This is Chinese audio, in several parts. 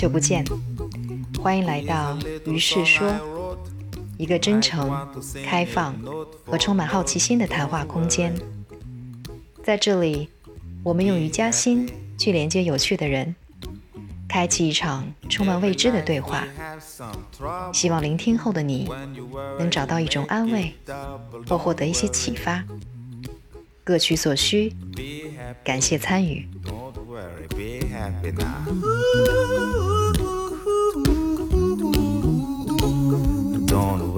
久不见，欢迎来到于是说，一个真诚、开放和充满好奇心的谈话空间。在这里，我们用瑜伽心去连接有趣的人，开启一场充满未知的对话。希望聆听后的你能找到一种安慰，或获得一些启发。各取所需，感谢参与。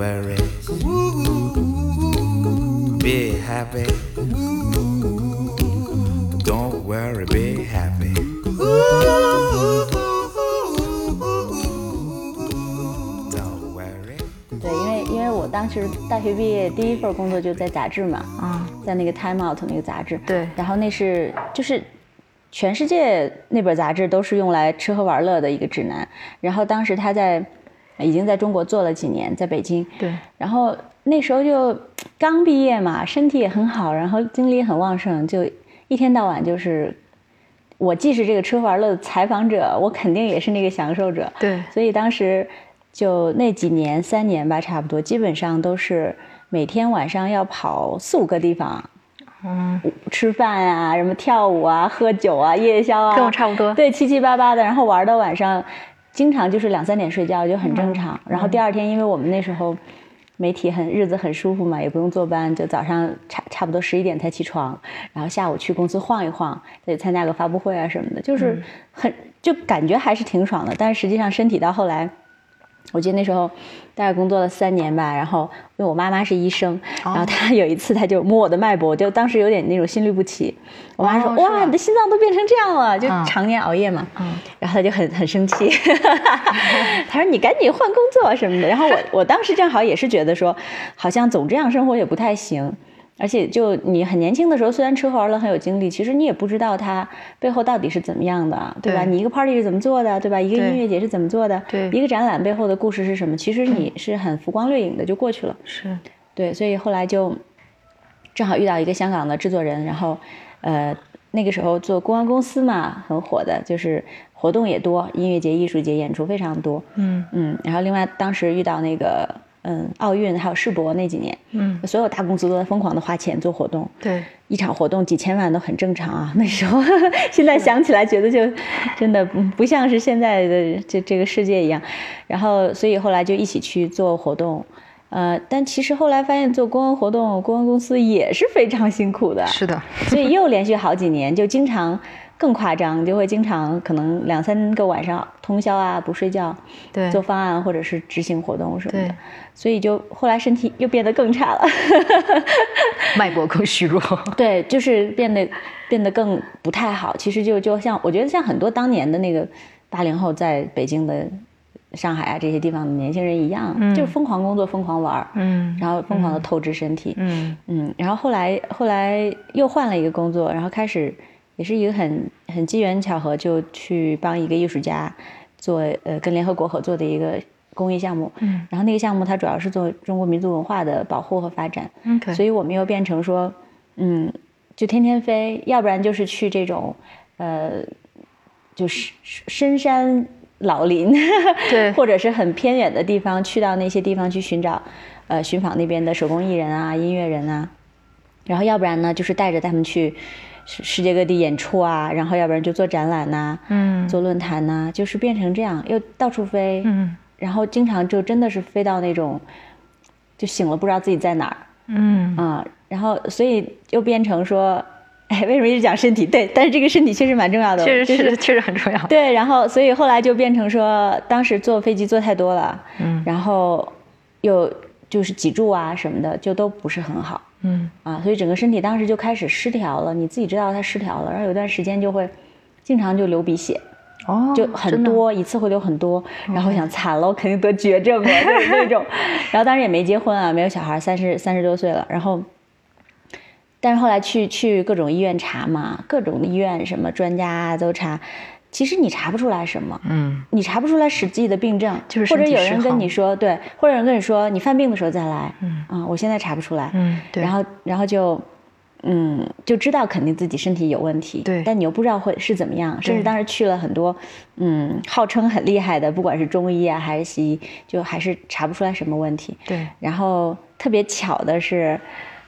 Don't worry, be happy. 对，因为因为我当时大学毕业第一份工作就在杂志嘛，啊，在那个 Time Out 那个杂志，对，然后那是就是全世界那本杂志都是用来吃喝玩乐的一个指南，然后当时他在。已经在中国做了几年，在北京。对。然后那时候就刚毕业嘛，身体也很好，然后精力也很旺盛，就一天到晚就是，我既是这个吃喝玩乐的采访者，我肯定也是那个享受者。对。所以当时就那几年，三年吧，差不多，基本上都是每天晚上要跑四五个地方，嗯，吃饭啊，什么跳舞啊，喝酒啊，夜宵啊，跟我差不多。对，七七八八的，然后玩到晚上。经常就是两三点睡觉就很正常，然后第二天因为我们那时候媒体很日子很舒服嘛，也不用坐班，就早上差差不多十一点才起床，然后下午去公司晃一晃，再参加个发布会啊什么的，就是很就感觉还是挺爽的，但是实际上身体到后来。我记得那时候大概工作了三年吧，然后因为我妈妈是医生，然后她有一次她就摸我的脉搏，就当时有点那种心律不齐。我妈说：“哇，你的心脏都变成这样了，就常年熬夜嘛。”然后她就很很生气，她说：“你赶紧换工作什么的。”然后我我当时正好也是觉得说，好像总这样生活也不太行。而且，就你很年轻的时候，虽然吃喝玩乐很有精力，其实你也不知道它背后到底是怎么样的，对吧？你一个 party 是怎么做的，对吧？一个音乐节是怎么做的？对，一个展览背后的故事是什么？其实你是很浮光掠影的就过去了。是，对，所以后来就正好遇到一个香港的制作人，然后，呃，那个时候做公关公司嘛，很火的，就是活动也多，音乐节、艺术节演出非常多。嗯嗯，然后另外当时遇到那个。嗯，奥运还有世博那几年，嗯，所有大公司都在疯狂的花钱做活动，对，一场活动几千万都很正常啊。那时候，现在想起来觉得就真的不像是现在的这这个世界一样。然后，所以后来就一起去做活动，呃，但其实后来发现做公关活动，公关公司也是非常辛苦的。是的，所以又连续好几年就经常。更夸张，就会经常可能两三个晚上通宵啊，不睡觉，对，做方案或者是执行活动什么的，所以就后来身体又变得更差了，脉搏更虚弱，对，就是变得变得更不太好。其实就就像我觉得像很多当年的那个八零后在北京的、上海啊这些地方的年轻人一样，就是疯狂工作、疯狂玩，嗯，然后疯狂的透支身体，嗯。嗯，然后后来后来又换了一个工作，然后开始。也是一个很很机缘巧合，就去帮一个艺术家做呃跟联合国合作的一个公益项目。嗯，然后那个项目它主要是做中国民族文化的保护和发展。嗯，所以我们又变成说，嗯，就天天飞，要不然就是去这种呃，就是深山老林，对，或者是很偏远的地方，去到那些地方去寻找呃寻访那边的手工艺人啊、音乐人啊，然后要不然呢，就是带着他们去。世世界各地演出啊，然后要不然就做展览呐，嗯，做论坛呐，就是变成这样，又到处飞，嗯，然后经常就真的是飞到那种，就醒了不知道自己在哪儿，嗯啊，然后所以又变成说，哎，为什么一直讲身体？对，但是这个身体确实蛮重要的，确实是确实很重要。对，然后所以后来就变成说，当时坐飞机坐太多了，嗯，然后又就是脊柱啊什么的就都不是很好。嗯。啊，所以整个身体当时就开始失调了，你自己知道它失调了，然后有段时间就会经常就流鼻血，哦，就很多，一次会流很多，然后想惨了，我肯定得绝症了，就是那种，然后当时也没结婚啊，没有小孩，三十三十多岁了，然后，但是后来去去各种医院查嘛，各种医院什么专家都查。其实你查不出来什么，嗯，你查不出来实际的病症，就是或者有人跟你说，对，或者有人跟你说你犯病的时候再来，嗯。啊，我现在查不出来，嗯，对，然后然后就，嗯，就知道肯定自己身体有问题，对。但你又不知道会是怎么样，甚至当时去了很多，嗯，号称很厉害的，不管是中医啊还是西医，就还是查不出来什么问题。对，然后特别巧的是，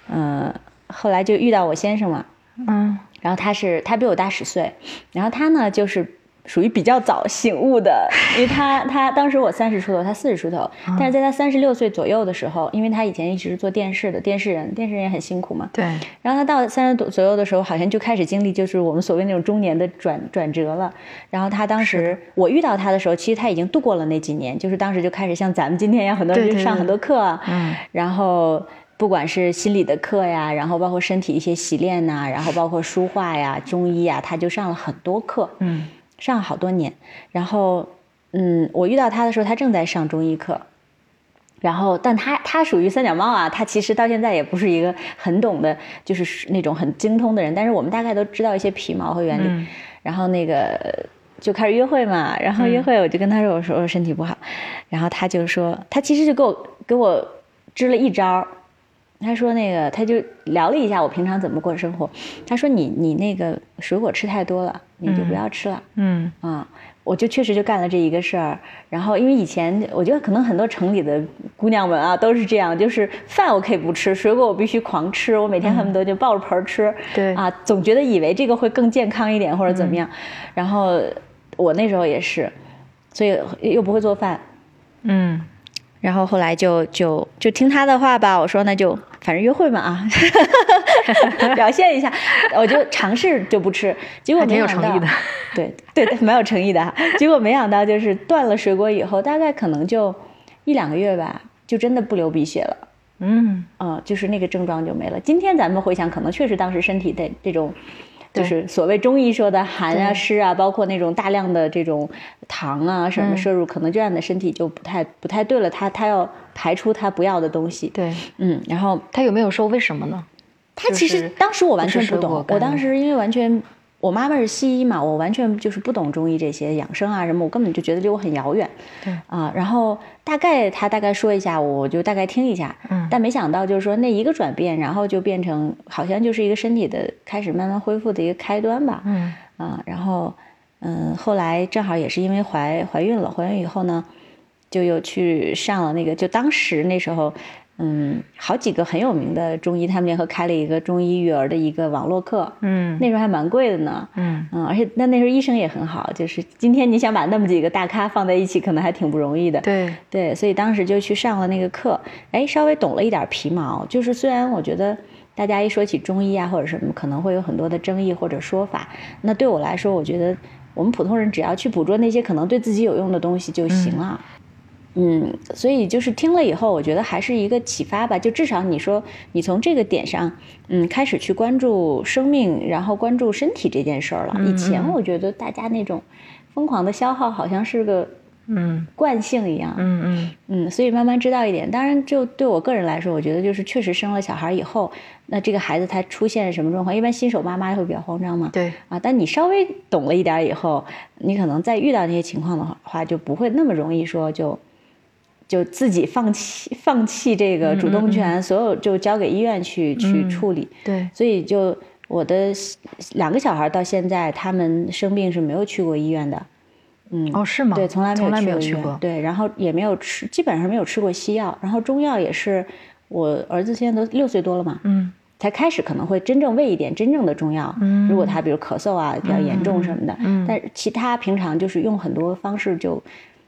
嗯、后来就遇到我先生嘛，嗯然后他是他比我大十岁，然后他呢就是属于比较早醒悟的，因为他他当时我三十出头，他四十出头，但是在他三十六岁左右的时候，因为他以前一直是做电视的电视人，电视人也很辛苦嘛，对，然后他到三十多左右的时候，好像就开始经历就是我们所谓那种中年的转转折了。然后他当时我遇到他的时候，其实他已经度过了那几年，就是当时就开始像咱们今天一样，很多人上很多课啊，嗯。然后不管是心理的课呀，然后包括身体一些习练呐、然后包括书画呀、中医呀，他就上了很多课，嗯上了好多年。然后，嗯，我遇到他的时候，他正在上中医课。然后，但他他属于三脚猫啊，他其实到现在也不是一个很懂的，就是那种很精通的人。但是我们大概都知道一些皮毛和原理。嗯然后那个就开始约会嘛，然后约会我就跟他说，我说我身体不好，然后他就说，他其实就给我给我支了一招儿，他说那个他就聊了一下我平常怎么过生活，他说你你那个水果吃太多了，你就不要吃了。嗯啊，我就确实就干了这一个事儿。然后因为以前我觉得可能很多城里的姑娘们啊都是这样，就是饭我可以不吃，水果我必须狂吃，我每天恨不得就抱着盆儿吃。对啊，总觉得以为这个会更健康一点或者怎么样。然后我那时候也是，所以又不会做饭。嗯然后后来就就就听他的话吧，我说那就反正约会嘛啊，表现一下，我就尝试就不吃，结果挺没有诚意的，对对对，蛮有诚意的哈。结果没想到就是断了水果以后，大概可能就一两个月吧，就真的不流鼻血了。嗯嗯，就是那个症状就没了。今天咱们回想，可能确实当时身体的这种，就是所谓中医说的寒啊、湿啊，包括那种大量的这种糖啊什么嗯摄入，可能就让你的身体就不太不太对了。它它要排出他不要的东西。对，嗯，然后他有没有说为什么呢？他其实当时我完全不懂，我当时因为完全。我妈妈是西医嘛，我完全就是不懂中医这些养生啊什么，我根本就觉得离我很遥远。对啊，然后大概他大概说一下，我就大概听一下。嗯但没想到就是说那一个转变，然后就变成好像就是一个身体的开始慢慢恢复的一个开端吧。嗯啊，然后嗯，后来正好也是因为怀怀孕了，怀孕以后呢，就又去上了那个，就当时那时候，嗯，好几个很有名的中医，他们联合开了一个中医育儿的一个网络课，嗯那时候还蛮贵的呢。嗯嗯，而且那那时候医生也很好，就是今天你想把那么几个大咖放在一起，可能还挺不容易的。对，对，所以当时就去上了那个课，哎，稍微懂了一点皮毛。就是虽然我觉得大家一说起中医啊或者什么，可能会有很多的争议或者说法，那对我来说，我觉得我们普通人只要去捕捉那些可能对自己有用的东西就行了。嗯，所以就是听了以后，我觉得还是一个启发吧。就至少你说你从这个点上，嗯，开始去关注生命，然后关注身体这件事儿了。以前我觉得大家那种疯狂的消耗，好像是个嗯惯性一样。嗯嗯嗯，所以慢慢知道一点。当然，就对我个人来说，我觉得就是确实生了小孩以后，那这个孩子他出现什么状况，一般新手妈妈会比较慌张嘛。对，啊，但你稍微懂了一点以后，你可能再遇到那些情况的话，就不会那么容易说就就自己放弃放弃这个主动权，所有就交给医院去去嗯处理。对，所以就我的两个小孩到现在，他们生病是没有去过医院的。嗯，哦是吗？对，从来没有从来没有去去过。对，然后也没有吃，基本上没有吃过西药，然后中药也是，我儿子现在都六岁多了嘛，嗯才开始可能会真正喂一点真正的中药。嗯如果他比如咳嗽啊比较严重什么的，嗯但是其他平常就是用很多方式就。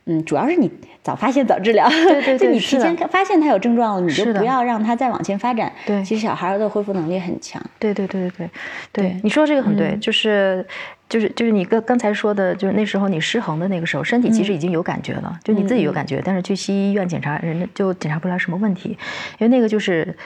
嗯，主要是你早发现早治疗，对对就对 就你提前发现他有症状了，你就不要让他再往前发展。对。其实小孩儿的恢复能力很强。对对对对对。对。对，你说这个很对，嗯。就是就是就是你刚刚才说的，就是那时候你失衡的那个时候，身体其实已经有感觉了，就你自己有感觉，但是去西医院检查，人家就检查不出来什么问题，因为那个就是。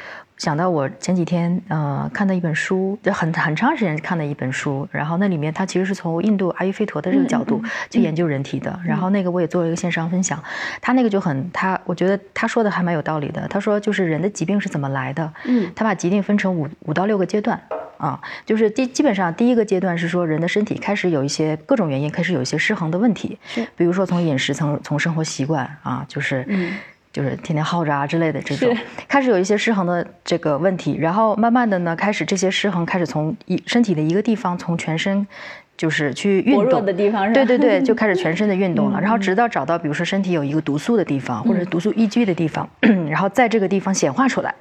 想到我前几天呃看的一本书，就很很长时间看的一本书，然后那里面它其实是从印度阿育吠陀的这个角度去研究人体的，然后那个我也做了一个线上分享，他那个就很他我觉得他说的还蛮有道理的，他说就是人的疾病是怎么来的，嗯。他把疾病分成五五到六个阶段。啊，就是基基本上第一个阶段是说人的身体开始有一些各种原因开始有一些失衡的问题，是。比如说从饮食从从生活习惯啊，就是嗯就是天天耗着啊之类的这种，开始有一些失衡的这个问题，然后慢慢的呢，开始这些失衡开始从一身体的一个地方，从全身。就是去运动的地方，对对对，就开始全身的运动了。然后直到找到，比如说身体有一个毒素的地方，或者毒素依居的地方，然后在这个地方显化出来，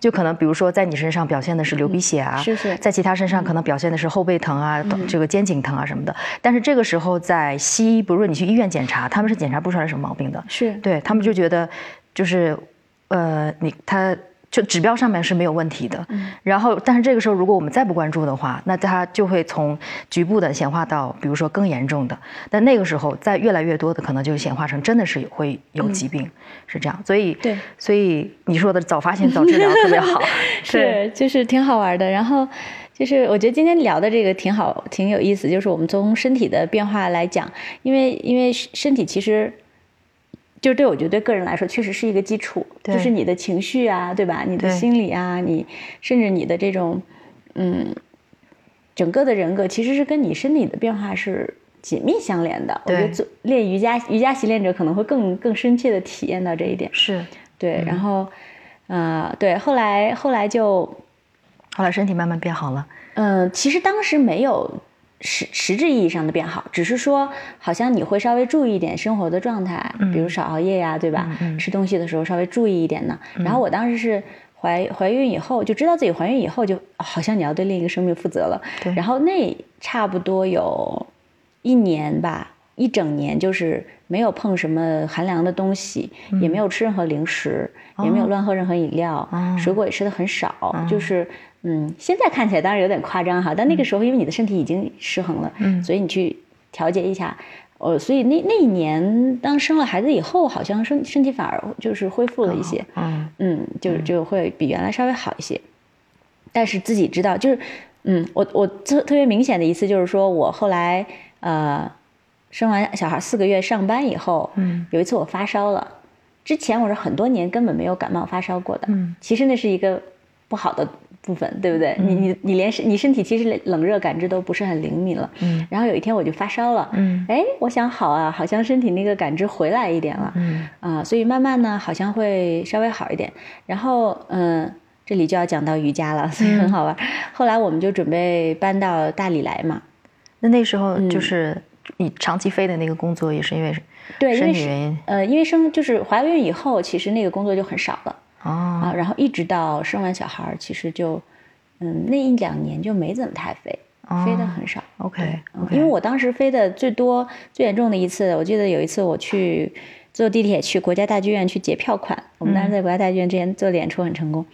就可能比如说在你身上表现的是流鼻血啊，是是，在其他身上可能表现的是后背疼啊，这个肩颈疼啊什么的。但是这个时候在西医，不如说你去医院检查，他们是检查不出来什么毛病的，是对他们就觉得就是呃你他。就指标上面是没有问题的，然后但是这个时候如果我们再不关注的话，那它就会从局部的显化到比如说更严重的，但那个时候再越来越多的可能就显化成真的是会有疾病，是这样。所以对，所以你说的早发现早治疗特别好，是就是挺好玩的。然后就是我觉得今天聊的这个挺好，挺有意思。就是我们从身体的变化来讲，因为因为身体其实。就是对我觉得对个人来说确实是一个基础，就是你的情绪啊，对吧？你的心理啊，你甚至你的这种，嗯，整个的人格其实是跟你身体的变化是紧密相连的。我觉得做练瑜伽，瑜伽习练者可能会更更深切的体验到这一点。是，对。然后，呃，对，后来后来就，后来身体慢慢变好了。嗯，其实当时没有。实实质意义上的变好，只是说好像你会稍微注意一点生活的状态，比如少熬夜呀，对吧？吃东西的时候稍微注意一点呢。然后我当时是怀怀孕以后就知道自己怀孕以后就好像你要对另一个生命负责了。然后那差不多有一年吧，一整年就是没有碰什么寒凉的东西，也没有吃任何零食，也没有乱喝任何饮料，水果也吃的很少，就是。嗯，现在看起来当然有点夸张哈，但那个时候因为你的身体已经失衡了，嗯，所以你去调节一下，呃，所以那那一年当生了孩子以后，好像身身体反而就是恢复了一些，嗯嗯，就就会比原来稍微好一些，但是自己知道，就是嗯，我我特特别明显的一次就是说我后来呃生完小孩四个月上班以后，嗯，有一次我发烧了，之前我是很多年根本没有感冒发烧过的，嗯，其实那是一个不好的。部分对不对？你你你连身你身体其实冷热感知都不是很灵敏了。嗯。然后有一天我就发烧了。嗯。哎，我想好啊，好像身体那个感知回来一点了。嗯。啊，所以慢慢呢，好像会稍微好一点。然后嗯，这里就要讲到瑜伽了，所以很好玩。后来我们就准备搬到大理来嘛。那那时候就是你长期飞的那个工作，也是因为对身体原因。呃，因为生就是怀孕以后，其实那个工作就很少了。啊，然后一直到生完小孩，其实就，嗯，那一两年就没怎么太飞，飞的很少。OK，因为我当时飞的最多、最严重的一次，我记得有一次我去坐地铁去国家大剧院去结票款，我们当时在国家大剧院之前做演出很成功，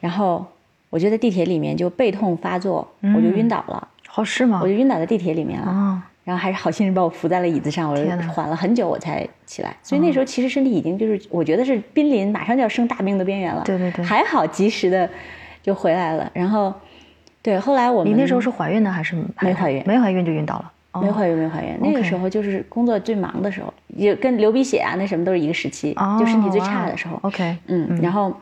然后我就在地铁里面就背痛发作，我就晕倒了。哦，是吗？我就晕倒在地铁里面了。然后还是好心人把我扶在了椅子上，我缓了很久我才起来。所以那时候其实身体已经就是我觉得是濒临马上就要生大病的边缘了。对对对，还好及时的就回来了。然后，对，后来我们你那时候是怀孕呢还是没怀孕？没怀孕就晕倒了。没怀孕没怀孕，那个时候就是工作最忙的时候，也跟流鼻血啊那什么都是一个时期，就身体最差的时候。OK，嗯，然后，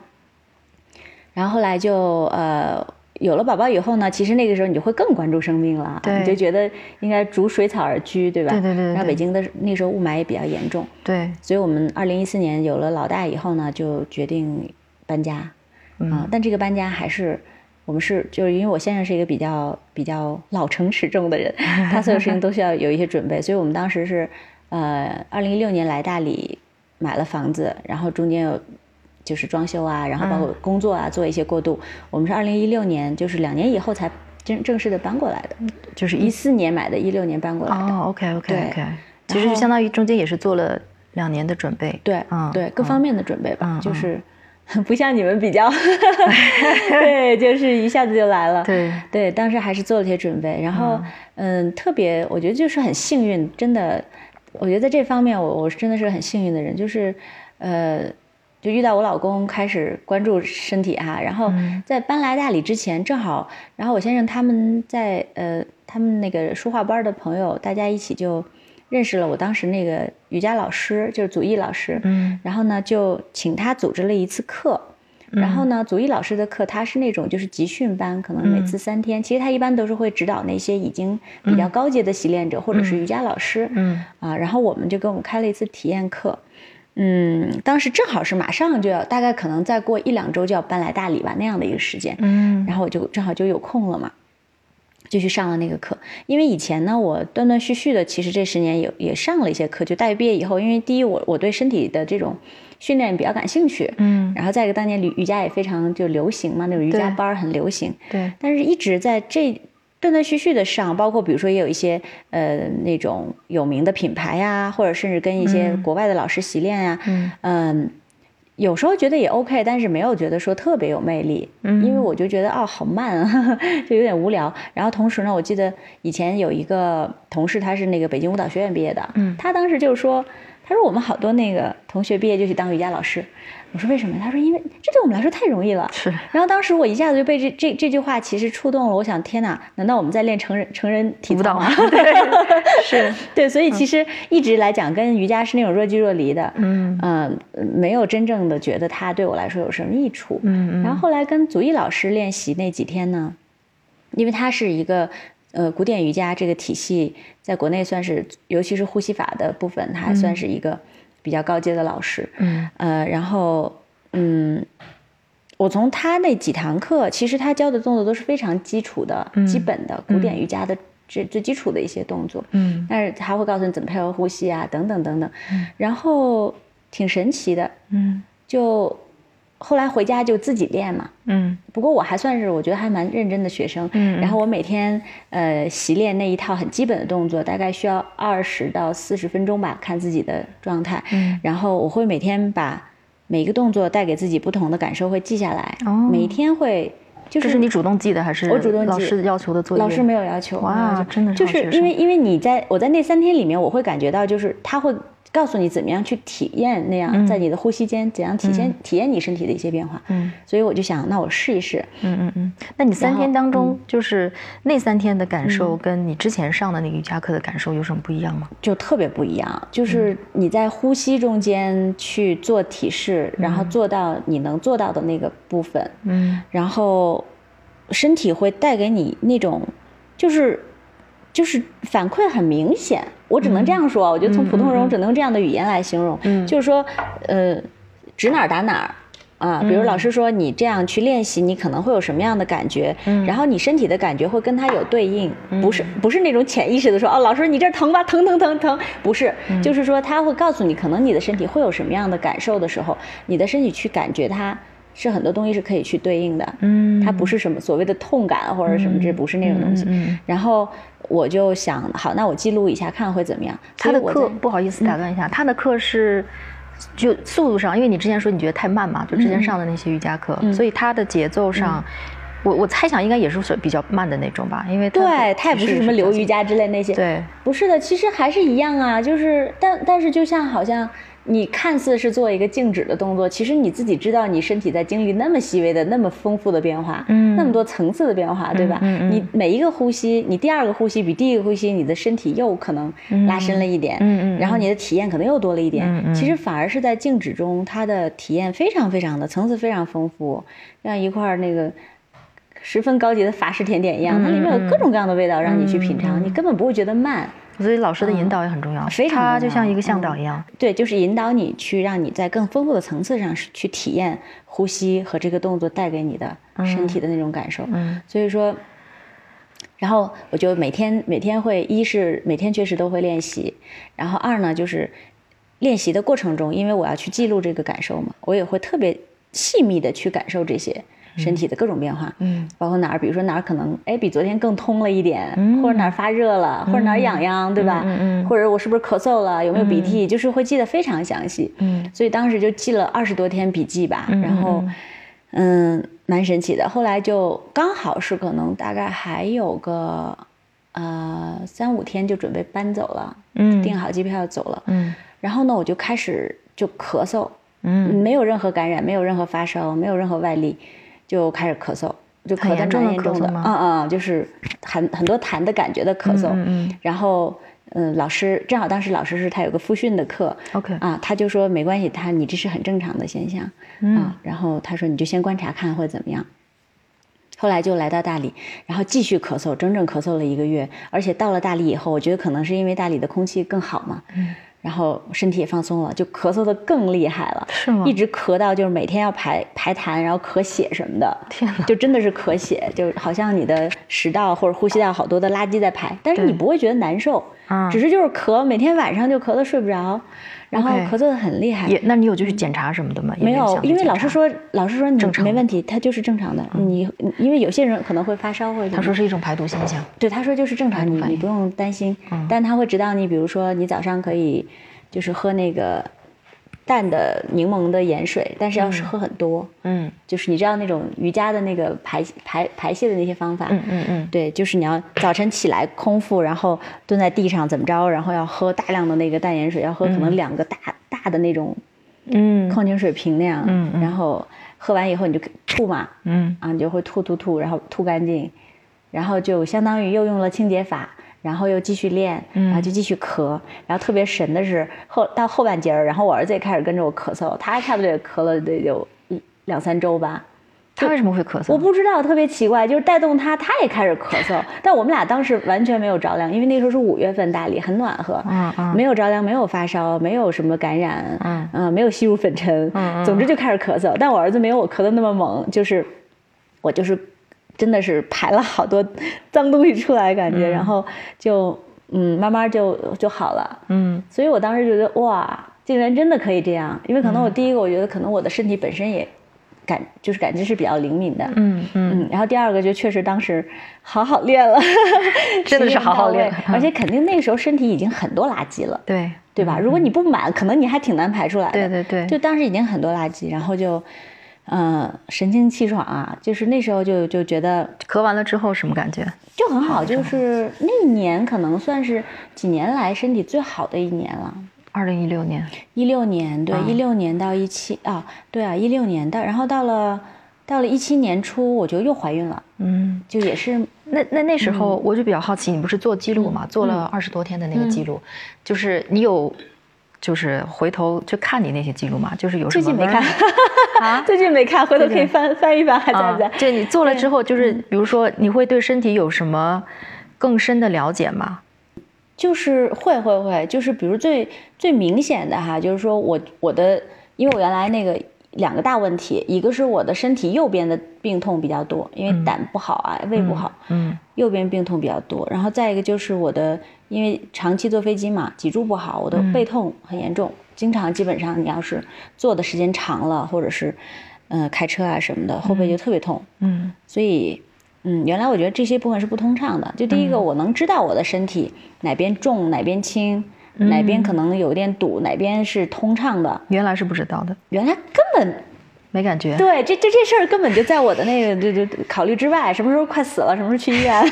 然后后来就呃。有了宝宝以后呢，其实那个时候你就会更关注生命了，你就觉得应该逐水草而居，对吧？对对对。然后北京的那时候雾霾也比较严重，对。所以我们二零一四年有了老大以后呢，就决定搬家，啊，但这个搬家还是我们是就是因为我先生是一个比较比较老成持重的人，他所有事情都需要有一些准备，所以我们当时是呃二零一六年来大理买了房子，然后中间有。就是装修啊，然后包括工作啊，做一些过渡。我们是二零一六年，就是两年以后才正正式的搬过来的，就是一四年买的，一六年搬过来的。哦，OK OK OK，其实就相当于中间也是做了两年的准备。对，嗯，对，各方面的准备吧，就是 不像你们比较，对，就是一下子就来了。对对，当时还是做了些准备，然后嗯，特别我觉得就是很幸运，真的，我觉得在这方面我我是真的是很幸运的人，就是呃。就遇到我老公开始关注身体哈，然后在搬来大理之前，正好，然后我先生他们在呃，他们那个书画班的朋友，大家一起就认识了我当时那个瑜伽老师，就是祖义老师，嗯，然后呢就请他组织了一次课，然后呢祖义老师的课他是那种就是集训班，可能每次三天，其实他一般都是会指导那些已经比较高阶的习练者或者是瑜伽老师，嗯，啊，然后我们就给我们开了一次体验课。嗯，当时正好是马上就要，大概可能再过一两周就要搬来大理吧那样的一个时间，嗯然后我就正好就有空了嘛，就去上了那个课。因为以前呢，我断断续续的，其实这十年也也上了一些课。就大学毕业以后，因为第一我我对身体的这种训练比较感兴趣，嗯然后再一个当年瑜瑜伽也非常就流行嘛，那种瑜伽班很流行，对，但是一直在这断断续续的上，包括比如说也有一些呃那种有名的品牌呀，或者甚至跟一些嗯。国外的老师习练呀，嗯。嗯，有时候觉得也 OK，但是没有觉得说特别有魅力，嗯。因为我就觉得哦好慢啊，就有点无聊。然后同时呢，我记得以前有一个同事，他是那个北京舞蹈学院毕业的，嗯。他当时就说，他说我们好多那个同学毕业就去当瑜伽老师，我说为什么？他说因为这对我们来说太容易了。是，然后当时我一下子就被这这这句话其实触动了，我想天哪，难道我们在练成人成人体操吗？是，对，所以其实一直来讲，跟瑜伽是那种若即若离的，嗯嗯、没有真正的觉得它对我来说有什么益处。嗯然后后来跟祖义老师练习那几天呢，因为他是一个呃古典瑜伽这个体系，在国内算是，尤其是呼吸法的部分，他还算是一个比较高阶的老师。嗯呃，然后嗯，我从他那几堂课，其实他教的动作都是非常基础的、嗯基本的古典瑜伽的最最基础的一些动作。嗯但是他会告诉你怎么配合呼吸啊，等等等等，然后挺神奇的。嗯就后来回家就自己练嘛。嗯。不过我还算是我觉得还蛮认真的学生，嗯嗯。然后我每天呃习练那一套很基本的动作，大概需要二十到四十分钟吧，看自己的状态。嗯。然后我会每天把每一个动作带给自己不同的感受会记下来，哦。每一天会就是你主动记的还是我主动记。老师要求的作业？老师没有要求，哇真的是就是因为因为你在我在那三天里面，我会感觉到就是他会告诉你怎么样去体验那样、嗯。在你的呼吸间怎样体现、体验你身体的一些变化，嗯。所以我就想那我试一试，嗯嗯嗯，那你三天当中，就是那三天的感受，跟你之前上的那个瑜伽课的感受有什么不一样吗？就特别不一样，就是你在呼吸中间去做体式，然后做到你能做到的那个部分，嗯。然后身体会带给你那种，就是就是反馈很明显。我只能这样说，我觉得从普通人我只能用这样的语言来形容，嗯就是说，呃，指哪儿打哪儿。啊，比如老师说你这样去练习，你可能会有什么样的感觉？嗯然后你身体的感觉会跟它有对应，不是不是那种潜意识的说哦，老师你这儿疼吧，疼疼疼疼，不是，嗯就是说他会告诉你，可能你的身体会有什么样的感受的时候，你的身体去感觉它是很多东西是可以去对应的。嗯它不是什么所谓的痛感或者什么，这不是那种东西。然后我就想，好，那我记录一下，看会怎么样。他的课不好意思打断一下，他的课是就速度上，因为你之前说你觉得太慢嘛，就之前上的那些瑜伽课，所以他的节奏上，我我猜想应该也是属于比较慢的那种吧，因为对，他也不是什么流瑜伽之类那些。对，不是的，其实还是一样啊，就是但但是就像好像你看似是做一个静止的动作，其实你自己知道你身体在经历那么细微的、那么丰富的变化，嗯那么多层次的变化，对吧？嗯嗯你每一个呼吸，你第二个呼吸比第一个呼吸，你的身体又可能拉伸了一点，嗯嗯嗯然后你的体验可能又多了一点，其实反而是在静止中，它的体验非常非常的层次非常丰富，像一块儿那个。十分高级的法式甜点一样，它里面有各种各样的味道让你去品尝，你根本不会觉得慢。所以老师的引导也很重要，嗯非常他就像一个向导一样。对，就是引导你去让你在更丰富的层次上去体验呼吸和这个动作带给你的身体的那种感受。嗯所以说，然后我就每天每天会一是每天确实都会练习，然后二呢就是练习的过程中，因为我要去记录这个感受嘛，我也会特别细密的去感受这些身体的各种变化。嗯包括哪儿，比如说哪儿可能哎比昨天更通了一点，嗯或者哪儿发热了，或者哪儿痒痒，对吧？嗯嗯嗯或者我是不是咳嗽了，有没有鼻涕，就是会记得非常详细。嗯所以当时就记了二十多天笔记吧，嗯然后嗯蛮神奇的。后来就刚好是可能大概还有个呃三五天就准备搬走了，嗯订好机票要走了。嗯然后呢，我就开始就咳嗽，嗯没有任何感染，没有任何发烧，没有任何外力，就开始咳嗽，就咳得蛮严重的，嗯嗯，就是很很多痰的感觉的咳嗽。嗯嗯。然后，嗯，老师正好当时老师是他有个复训的课，OK。啊，他就说没关系，他你这是很正常的现象，嗯。啊，然后他说你就先观察看会怎么样。后来就来到大理，然后继续咳嗽，整整咳嗽了一个月，而且到了大理以后，我觉得可能是因为大理的空气更好嘛，嗯然后身体也放松了，就咳嗽的更厉害了，是吗一直咳到就是每天要排排痰，然后咳血什么的，天哪就真的是咳血，就好像你的食道或者呼吸道好多的垃圾在排，但是你不会觉得难受，嗯只是就是咳，每天晚上就咳得睡不着，然后咳嗽的很厉害。也，那你有就是检查什么的吗？没有因为，老师说，老师说你没问题，他就是正常的。你因为有些人可能会发烧或者他说是一种排毒现象。对，他说就是正常，你你不用担心。嗯但他会指导你，比如说你早上可以就是喝那个淡的柠檬的盐水，但是要是喝很多，嗯。就是你知道那种瑜伽的那个排排排泄的那些方法。嗯嗯嗯，对，就是你要早晨起来空腹，然后蹲在地上怎么着，然后要喝大量的那个淡盐水，要喝可能两个大、大的那种嗯。矿泉水瓶那样，嗯嗯。然后喝完以后你就吐嘛，嗯。啊，你就会吐吐吐，然后吐干净，然后就相当于又用了清洁法，然后又继续练，然后就继续咳，然后特别神的是后到后半截儿，然后我儿子也开始跟着我咳嗽，他差不多也咳了得有一两三周吧。他为什么会咳嗽？我不知道，特别奇怪，就是带动他，他也开始咳嗽，但我们俩当时完全没有着凉，因为那时候是五月份，大理很暖和，嗯嗯没有着凉，没有发烧，没有什么感染，嗯呃没有吸入粉尘，总之就开始咳嗽。但我儿子没有我咳的那么猛，就是我就是真的是排了好多脏东西出来，感觉，然后就嗯慢慢就就好了。嗯。所以我当时觉得哇，竟然真的可以这样，因为可能我第一个，我觉得可能我的身体本身也感就是感知是比较灵敏的，嗯嗯，嗯，然后第二个就确实当时好好练了，真的是好好练而且肯定那个时候身体已经很多垃圾了，对对吧？如果你不满，可能你还挺难排出来的。对对对。就当时已经很多垃圾，然后就，呃，神清气爽啊，就是那时候就就觉得咳完了之后什么感觉？就很好，就是那一年可能算是几年来身体最好的一年了。二零一六年，一六年，对，嗯。一六年到一七啊，对啊，一六年到，然后到了到了一七年初，我就又怀孕了，嗯，就也是那那那时嗯。候我就比较好奇，你不是做记录嘛，做了二十多天的那个记录，就是你有。就是回头去看你那些记录嘛，就是有什么最近没看 啊，最近没看，回头可以翻翻一翻，还在不在啊？就你做了之后，就是比如说你会对身体有什么更深的了解吗？就是会会会，就是比如最最明显的哈，就是说我我的，因为我原来那个两个大问题，一个是我的身体右边的病痛比较多，因为胆不好啊，胃不好，嗯右边病痛比较多。然后再一个就是我的，因为长期坐飞机嘛，脊柱不好，我的背痛很严重，经常基本上你要是坐的时间长了，或者是呃开车啊什么的，后背就特别痛。嗯所以，嗯，原来我觉得这些部分是不通畅的。就第一个，我能知道我的身体哪边重，哪边轻，哪边可能有点堵，哪边是通畅的。原来是不知道的，原来根本没感觉。对这这这事儿根本就在我的那个就就考虑之外。什么时候快死了，什么时候去医院？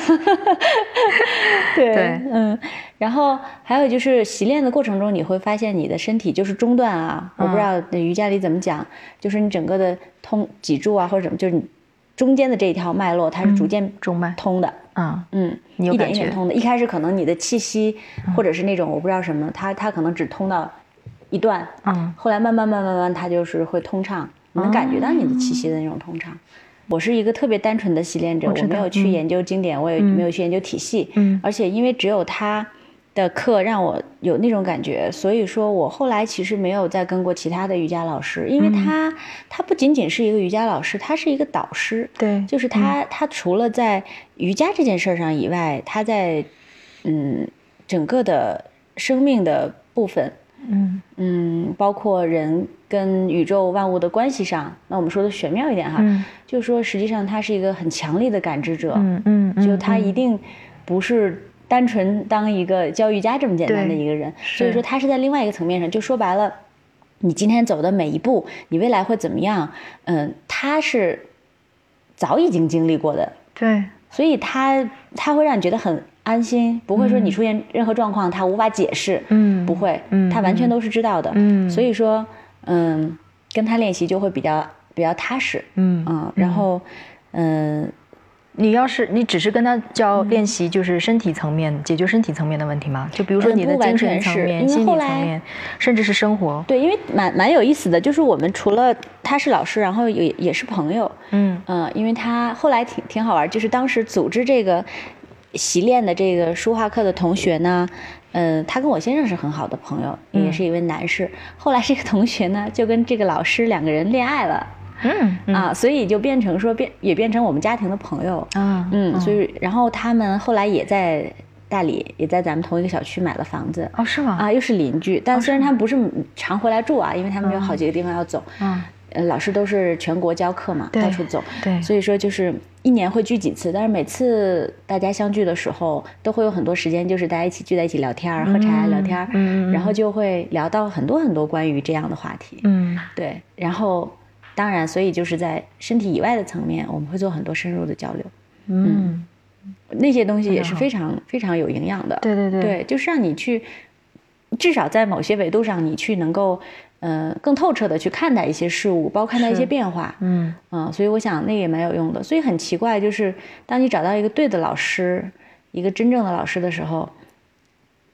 对，对嗯。然后还有就是习练的过程中，你会发现你的身体就是中段啊，我不知道瑜伽里怎么讲，就是你整个的通脊柱啊或者什么，就是你中间的这一条脉络，它是逐渐中脉，通的。嗯一点一点通的。一开始可能你的气息，或者是那种我不知道什么，它它可能只通到一段，嗯后来慢慢慢慢慢慢，它就是会通畅，你能感觉到你的气息的那种通畅。我是一个特别单纯的习练者，我我没有去嗯。研究经典，我也没有去研究体系，嗯。而且因为只有他的课让我有那种感觉，所以说我后来其实没有再跟过其他的瑜伽老师，因为他、他不仅仅是一个瑜伽老师，他是一个导师，对。就是他、他除了在瑜伽这件事儿上以外，他在嗯整个的生命的部分，嗯。嗯，包括人跟宇宙万物的关系上，那我们说的玄妙一点哈，嗯就是说实际上他是一个很强力的感知者，嗯嗯，就他一定不是单纯当一个教育家这么简单的一个人，所以说他是在另外一个层面上，就说白了，你今天走的每一步，你未来会怎么样？嗯，他是早已经经历过的，对所以他他会让你觉得很安心，不会说你出现任何状况他无法解释，嗯不会，嗯他完全都是知道的，嗯所以说，嗯，跟他练习就会比较比较踏实，嗯嗯，然后，嗯。你要是你只是跟他教练习，就是身体层面、解决身体层面的问题吗？就比如说你的精神层面、心理层面，甚至是生活。对，因为蛮蛮有意思的，就是我们除了他是老师，然后也也是朋友，嗯嗯、因为他后来挺挺好玩，就是当时组织这个习练的这个书画课的同学呢，嗯，他跟我先生是很好的朋友，也是一位男士。后来这个同学呢，就跟这个老师两个人恋爱了，嗯啊，所以就变成说变也变成我们家庭的朋友啊，嗯，所以然后他们后来也在大理，也在咱们同一个小区买了房子，哦，是吗？啊，又是邻居，但虽然他们不是常回来住啊，因为他们有好几个地方要走，嗯，呃，老师都是全国教课嘛，到处走，对。所以说就是一年会聚几次，但是每次大家相聚的时候，都会有很多时间，就是大家一起聚在一起聊天儿、喝茶、聊天儿，嗯嗯嗯。然后就会聊到很多很多关于这样的话题，嗯。对，然后当然，所以就是在身体以外的层面，我们会做很多深入的交流，嗯，那些东西也是非常非常有营养的，对对对。对，就是让你去，至少在某些维度上，你去能够，呃，更透彻的去看待一些事物，包括看待一些变化，嗯。嗯，所以我想那个也蛮有用的。所以很奇怪，就是当你找到一个对的老师，一个真正的老师的时候，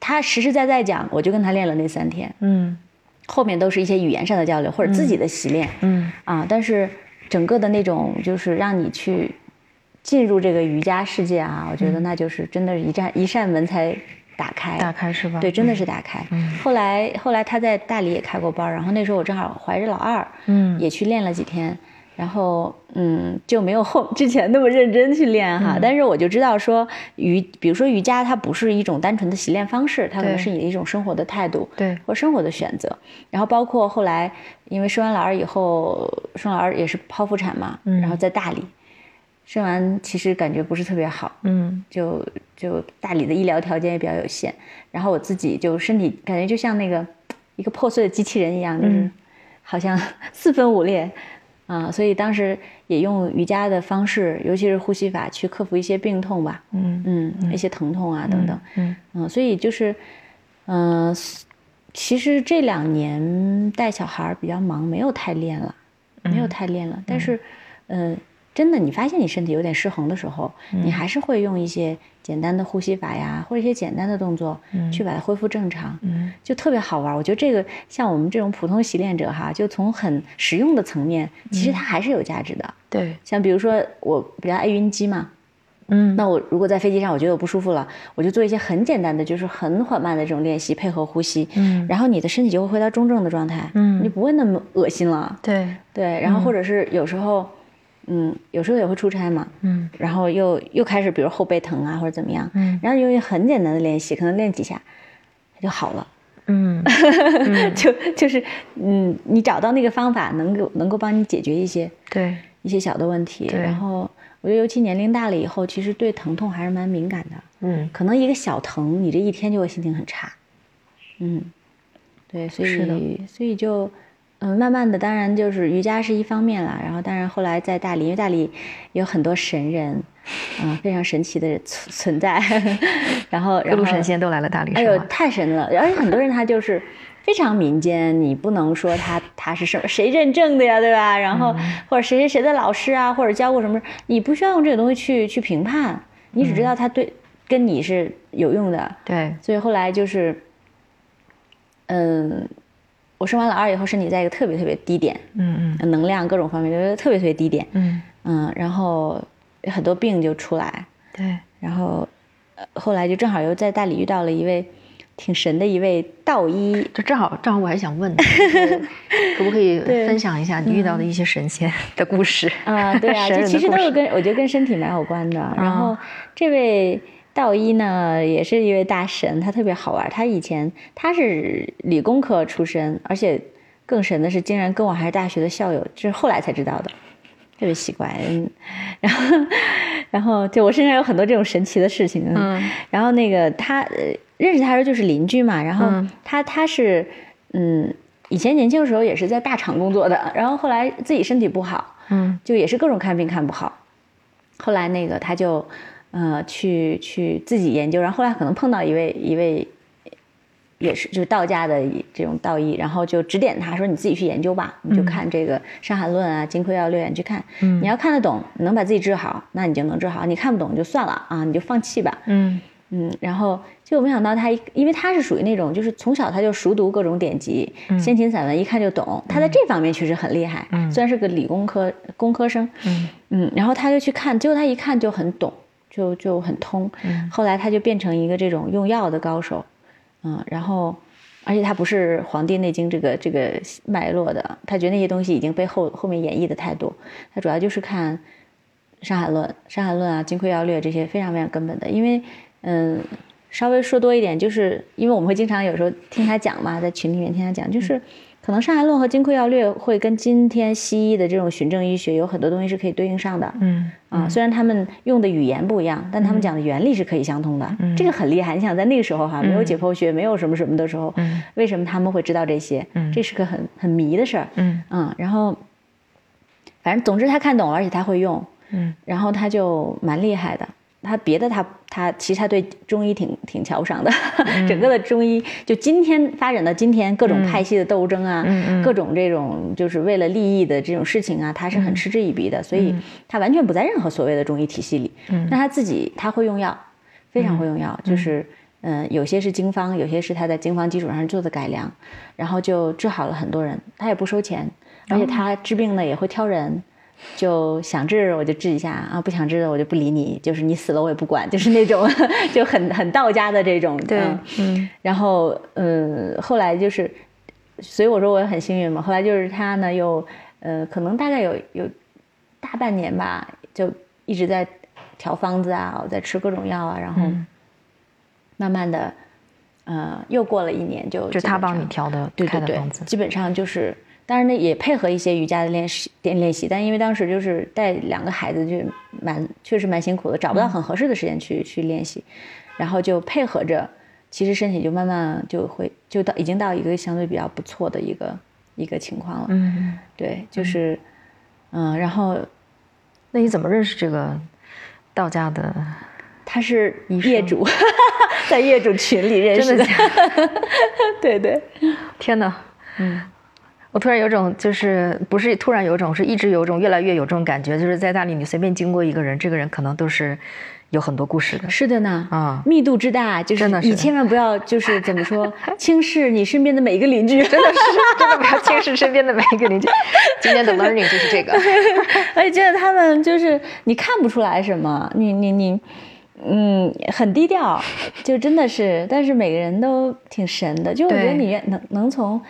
他实实在在讲，我就跟他练了那三天，嗯。后面都是一些语言上的交流或者自己的习练，嗯啊，但是整个的那种就是让你去进入这个瑜伽世界啊，我觉得那就是真的是一扇一扇门才打开，打开是吧？对，真的是打开。嗯。后来后来他在大理也开过班，然后那时候我正好怀着老二，嗯。也去练了几天，然后嗯就没有后之前那么认真去练哈，嗯。但是我就知道说瑜，比如说瑜伽它不是一种单纯的习练方式，它可能是你的一种生活的态度，对。或生活的选择。然后包括后来因为生完老二以后，生老二也是剖腹产嘛，嗯。然后在大理生完，其实感觉不是特别好，嗯。就就大理的医疗条件也比较有限，然后我自己就身体感觉就像那个一个破碎的机器人一样，就是嗯好像 四分五裂。啊、所以当时也用瑜伽的方式，尤其是呼吸法去克服一些病痛吧，嗯。嗯，一些疼痛啊等等，嗯嗯，所以就是，嗯、其实这两年带小孩比较忙，没有太练了，没有太练了。但是，嗯、真的，你发现你身体有点失衡的时候，你还是会用一些简单的呼吸法呀，或者一些简单的动作，去把它恢复正常，嗯。就特别好玩儿。我觉得这个像我们这种普通习练者哈，就从很实用的层面，其实它还是有价值的。对，像比如说我比较爱晕机嘛，嗯。那我如果在飞机上我觉得我不舒服了，我就做一些很简单的，就是很缓慢的这种练习，配合呼吸，嗯。然后你的身体就会回到中正的状态，嗯。你不会那么恶心了，对，对，然后或者是有时候，嗯，有时候也会出差嘛，嗯然后又又开始比如后背疼啊或者怎么样，嗯然后用一很简单的练习，可能练几下，它就好了。嗯 就就是嗯，你找到那个方法，能够能够帮你解决一些对，一些小的问题。对然后我觉得，尤其年龄大了以后，其实对疼痛还是蛮敏感的。嗯可能一个小疼，你这一天就会心情很差。嗯，对，所以所以就嗯，慢慢的，当然就是瑜伽是一方面啦。然后当然后来在大理，因为大理有很多神人，嗯、非常神奇的存 存在。然后各路然后神仙都来了大理哎呦，太神了！而且很多人他就是非常民间，你不能说他他是什么谁认证的呀，对吧？然后、嗯或者谁谁谁的老师啊，或者教过什么，你不需要用这个东西去去评判，你只知嗯道他对、跟你是有用的。对，所以后来就是，嗯，我生完老二以后，身体在一个特别特别低点，嗯嗯。能量各种方面都特别特别低点，嗯，嗯，然后很多病就出来，对，然后，呃，后来就正好又在大理遇到了一位挺神的一位道医，就正好正好我还想问可不可以 分享一下你遇到的一些神仙的故事？啊，对啊，神这人的故事其实都是跟我觉得跟身体蛮有关的。然后这位道一呢，也是一位大神，他特别好玩。他以前他是理工科出身，而且更神的是，竟然跟我还是大学的校友，这是后来才知道的，特别奇怪。嗯，然后 然后就我身上有很多这种神奇的事情。嗯然后那个他呃认识他的时候就是邻居嘛，然后嗯他他是嗯以前年轻的时候也是在大厂工作的，然后后来自己身体不好，嗯就也是各种看病看不好，后来那个他就呃去去自己研究，然后后来可能碰到一位一位。也是就是道家的这种道医，然后就指点他说：“你自己去研究吧，你就看这个《伤寒论》啊，《金匮要略》，你去看。嗯你要看得懂，能把自己治好，那你就能治好；你看不懂就算了啊，你就放弃吧。嗯嗯，然后就没想到他，因为他是属于那种，就是从小他就熟读各种典籍，先秦散文一看就懂，他在这方面确实很厉害。嗯虽然是个理工科工科生，嗯嗯，然后他就去看，结果他一看就很懂，就就很通。嗯后来他就变成一个这种用药的高手，嗯，然后而且他不是《黄帝内经》这个这个脉络的，他觉得那些东西已经被后后面演绎的太多，他主要就是看《伤寒论》《伤寒论》啊，《金匮要略》这些非常非常根本的，因为嗯，稍微说多一点，就是因为我们会经常有时候听他讲嘛，在群里面听他讲，就是。可能《伤寒论》和《金匮要略》会跟今天西医的这种循证医学有很多东西是可以对应上的。嗯啊，虽然他们用的语言不一样，但他们讲的原理是可以相通的。嗯这个很厉害。你想在那个时候哈，没有解剖学，没有什么什么的时候，嗯为什么他们会知道这些？嗯这是个很很迷的事儿。嗯嗯，然后反正总之他看懂了，而且他会用，嗯然后他就蛮厉害的。他别的他他其实他对中医挺挺瞧不上的，嗯。整个的中医就今天发展到今天各种派系的斗争啊，各种这种就是为了利益的这种事情啊，他是嗯。很嗤之以鼻的，所以他完全不在任何所谓的中医体系里。嗯。那他自己他会用药，非常会用药，就是嗯、有些是经方，有些是他在经方基础上做的改良，然后就治好了很多人，他也不收钱，而且他治病呢也会挑人。就想治我就治一下啊，不想治的我就不理你，就是你死了我也不管，就是那种 就很很道家的这种。对嗯嗯然后嗯，后来就是，所以我说我也很幸运嘛。后来就是他呢，又呃，可能大概有有大半年吧，就一直在调方子啊，我在吃各种药啊，然后嗯慢慢的，呃，又过了一年就就他帮你调的对对对开的方子，基本上就是，当然呢也配合一些瑜伽的练习练练习，但因为当时就是带两个孩子，就蛮确实蛮辛苦的，找不嗯到很合适的时间去、去练习，然后就配合着，其实身体就慢慢就会就到已经到一个相对比较不错的一个一个情况了，嗯，对，就是嗯、然后那你怎么认识这个道家的？他是业主，在业主群里认识的，对对，天哪，嗯，我突然有种就是不是突然有种是一直有种越来越有这种感觉，就是在那里你随便经过一个人，这个人可能都是有很多故事的是的呢，啊。密度之大，就是你千万不要就是怎么说轻视你身边的每一个邻居，真的是，真的不要轻视身边的每一个邻居。今天的 learning 就是这个。而且觉得他们就是你看不出来什么，你你你，嗯，很低调，就真的是，但是每个人都挺神的，就我觉得你能能从。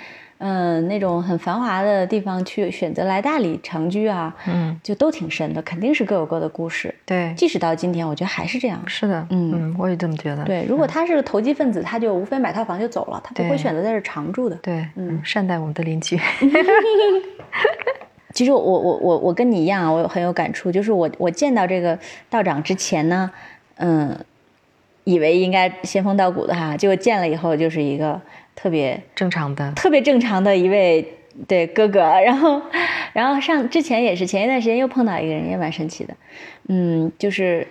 嗯，那种很繁华的地方去选择来大理长居啊，嗯，就都挺深的，肯定是各有各的故事。对，即使到今天，我觉得还是这样。是的，嗯嗯，我也这么觉得。对，如果他是个投机分子，他就无非买套房就走了，他不会选择在这儿常住的。对，嗯，善待我们的邻居。其实我我我我跟你一样啊，我有很有感触。就是我我见到这个道长之前呢，嗯，以为应该仙风道骨的哈，结果见了以后就是一个特别正常的，特别正常的一位对哥哥。然后然后上之前也是前一段时间又碰到一个人，也蛮神奇的。嗯，就是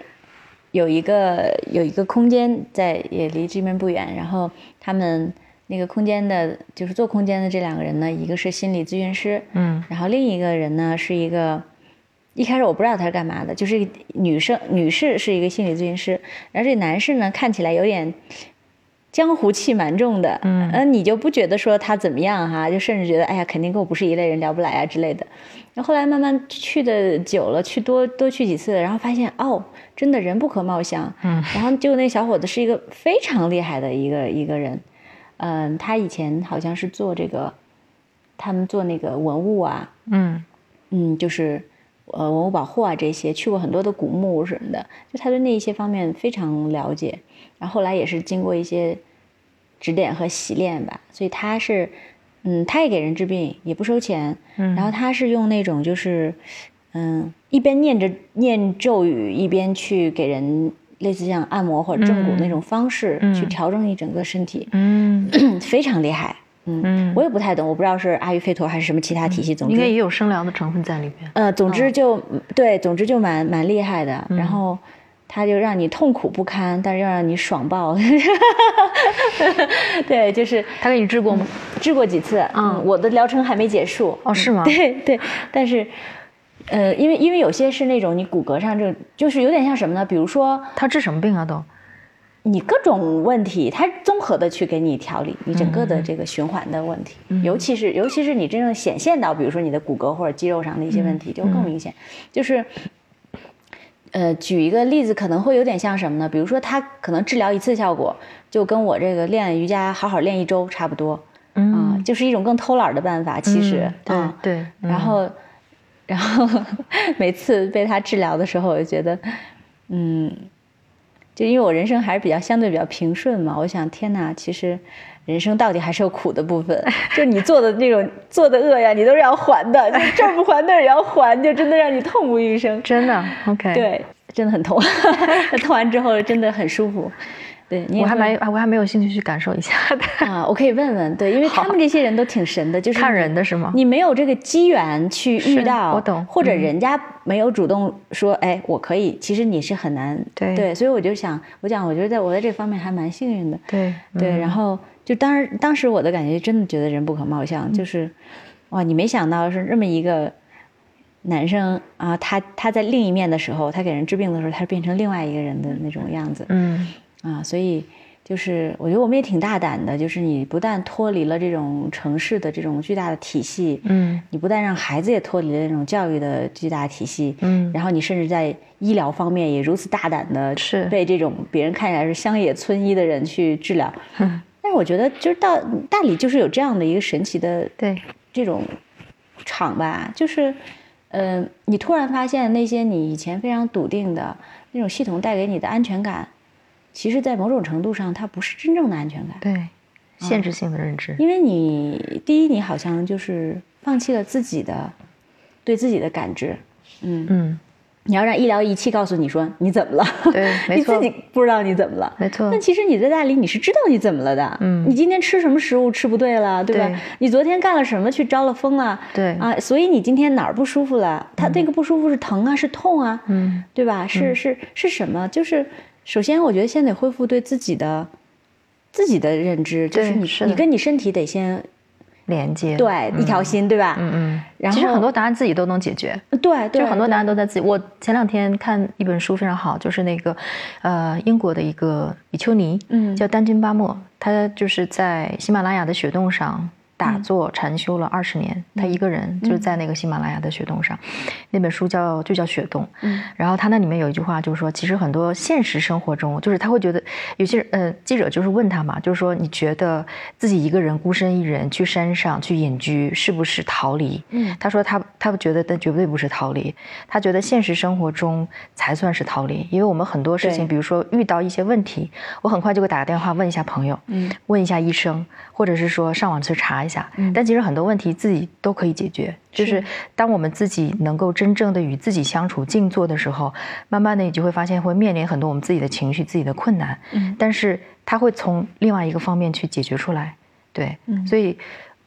有一个有一个空间在也离这边不远，然后他们那个空间的，就是做空间的这两个人呢，一个是心理咨询师，嗯然后另一个人呢是一个，一开始我不知道他是干嘛的，就是女生女士是一个心理咨询师，然后这男士呢看起来有点江湖气蛮重的，嗯呃，你就不觉得说他怎么样哈、就甚至觉得哎呀肯定跟我不是一类人，聊不来啊之类的。然后后来慢慢去的久了，去多多去几次，然后发现哦，真的人不可貌相。嗯然后结果那小伙子是一个非常厉害的一个一个人，嗯，他以前好像是做这个，他们做那个文物啊，嗯嗯，就是呃文物保护啊这些，去过很多的古墓什么的，就他对那一些方面非常了解。然后后来也是经过一些指点和洗练吧，所以他是，嗯，他也给人治病，也不收钱。嗯，然后他是用那种就是，嗯，一边念着念咒语，一边去给人类似像按摩或者正骨那种方式、去嗯调整你整个身体，嗯非常厉害。嗯，嗯，我也不太懂，我不知道是阿育吠陀还是什么其他体系。总之，应该也有生疗的成分在里面。呃，总之就、对，总之就蛮蛮厉害的。嗯然后他就让你痛苦不堪，但是又让你爽爆。对，就是他给你治过吗？治过几次，嗯，我的疗程还没结束。哦，是吗？对对，但是。呃，因为因为有些是那种你骨骼上这就是有点像什么呢？比如说他治什么病啊？都？你各种问题，他综合的去给你调理你整个嗯的这个循环的问题，尤其是尤其是你真正显现到，比如说你的骨骼或者肌肉上的一些问题，就更明显。就是呃，举一个例子，可能会有点像什么呢？比如说，他可能治疗一次效果，就跟我这个练瑜伽好好练一周差不多，啊，就是一种更偷懒的办法。其实，对对。然后，然后 每次被他治疗的时候，我就觉得，嗯，就因为我人生还是比较相对比较平顺嘛，我想，天哪，其实。人生到底还是有苦的部分，就你做的那种做的恶呀，你都是要还的，就这儿不还那儿也要还，就真的让你痛不欲生。真的，OK，对，真的很痛，痛完之后真的很舒服。对，我还没，我还没有兴趣去感受一下的啊。我可以问问，对，因为他们这些人都挺神的，就是看人的是吗？你没有这个机缘去遇到，我懂，或者人家没有主动说，哎，我可以，其实你是很难，对对，所以我就想，我讲，我觉得在我在这方面还蛮幸运的，对对，然后。就当时，当时我的感觉真的觉得人不可貌相，就是，哇，你没想到是这么一个男生啊，他他在另一面的时候，他给人治病的时候，他变成另外一个人的那种样子，嗯，啊，所以就是我觉得我们也挺大胆的，就是你不但脱离了这种城市的这种巨大的体系，嗯，你不但让孩子也脱离了那种教育的巨大体系，嗯，然后你甚至在医疗方面也如此大胆的，是。被这种别人看起来是乡野村医的人去治疗。但是我觉得，就是到大理就是有这样的一个神奇的对这种场吧，就是，呃，你突然发现那些你以前非常笃定的那种系统带给你的安全感，其实，在某种程度上，它不是真正的安全感。对，限制性的认知。因为你第一，你好像就是放弃了自己的对自己的感知。嗯嗯。你要让医疗仪器告诉你说你怎么了？对，没错，你自己不知道你怎么了。没错。但其实你在大理你是知道你怎么了的。嗯。你今天吃什么食物吃不对了，对吧？你昨天干了什么去招了风了？对。啊，所以你今天哪儿不舒服了？他那个不舒服是疼啊，是痛啊？嗯。对吧？是是是什么？就是首先，我觉得先得恢复对自己的自己的认知，就是你你跟你身体得先。连接对一条心对吧？嗯嗯。然后其实很多答案自己都能解决。对，就很多答案都在自己。我前两天看一本书非常好，就是那个，呃，英国的一个比丘尼，嗯，叫丹津巴莫，他就是在喜马拉雅的雪洞上。打坐禅修了二十年，他一个人就是在那个喜马拉雅的雪洞上，那本书叫就叫雪洞。嗯，然后他那里面有一句话，就是说，其实很多现实生活中，就是他会觉得有些人，呃，记者就是问他嘛，就是说，你觉得自己一个人孤身一人去山上去隐居，是不是逃离？嗯，他说他他觉得，但绝对不是逃离，他觉得现实生活中才算是逃离，因为我们很多事情，比如说遇到一些问题，我很快就会打个电话问一下朋友，嗯，问一下医生，或者是说上网去查一。下，但其实很多问题自己都可以解决。就是当我们自己能够真正的与自己相处、静坐的时候，慢慢的你就会发现会面临很多我们自己的情绪、自己的困难。嗯，但是他会从另外一个方面去解决出来。对，所以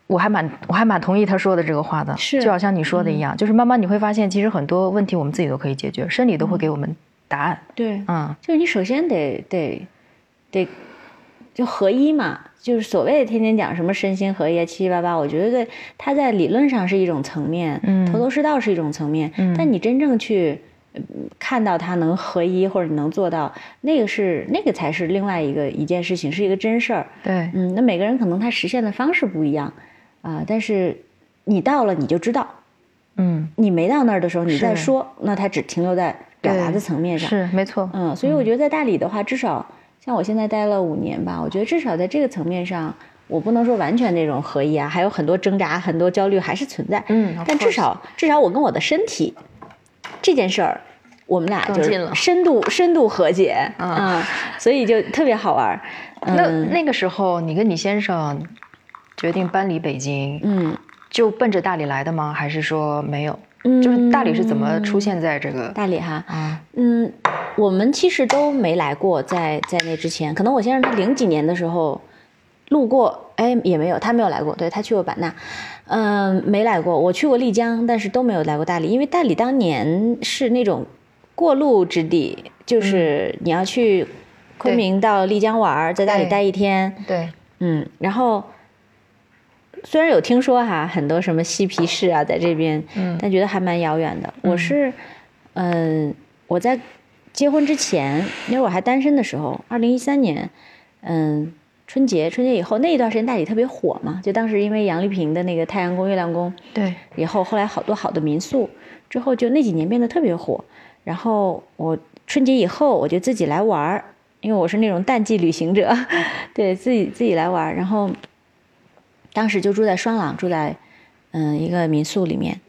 我还蛮我还蛮同意他说的这个话的。是，就好像你说的一样，就是慢慢你会发现，其实很多问题我们自己都可以解决，生理都会给我们答案。对，嗯，就是你首先得得得就合一嘛。就是所谓的天天讲什么身心合一啊，七七八八，我觉得它在理论上是一种层面，嗯，头头是道是一种层面，嗯，但你真正去看到他能合一或者你能做到，那个是那个才是另外一个一件事情，是一个真事儿，对，嗯，那每个人可能他实现的方式不一样，啊，但是你到了你就知道，嗯，你没到那儿的时候你再说，那他只停留在表达的层面上，是没错，嗯，所以我觉得在大理的话，至少。像我现在待了五年吧，我觉得至少在这个层面上，我不能说完全那种合一啊，还有很多挣扎、很多焦虑还是存在。嗯，但至少至少我跟我的身体这件事儿，我们俩就是深度深度和解。嗯，所以就特别好玩。那那个时候，你跟你先生决定搬离北京，嗯，就奔着大理来的吗？还是说没有？就是大理是怎么出现在这个大理哈？啊，嗯，我们其实都没来过，在在那之前，可能我先生他零几年的时候路过，哎，也没有，他没有来过，对他去过版纳，嗯，没来过。我去过丽江，但是都没有来过大理，因为大理当年是那种过路之地，就是你要去昆明到丽江玩，在大理待一天，对，嗯，然后。虽然有听说哈，很多什么嬉皮士啊，在这边，嗯，但觉得还蛮遥远的。我是，嗯，我在结婚之前，因为我还单身的时候，二零一三年，嗯，春节春节以后那一段时间大理特别火嘛，就当时因为杨丽萍的那个太阳宫、月亮宫，对，以后后来好多好的民宿，之后就那几年变得特别火。然后我春节以后我就自己来玩儿，因为我是那种淡季旅行者，对自己自己来玩儿。然后当时就住在双廊，住在嗯一个民宿里面，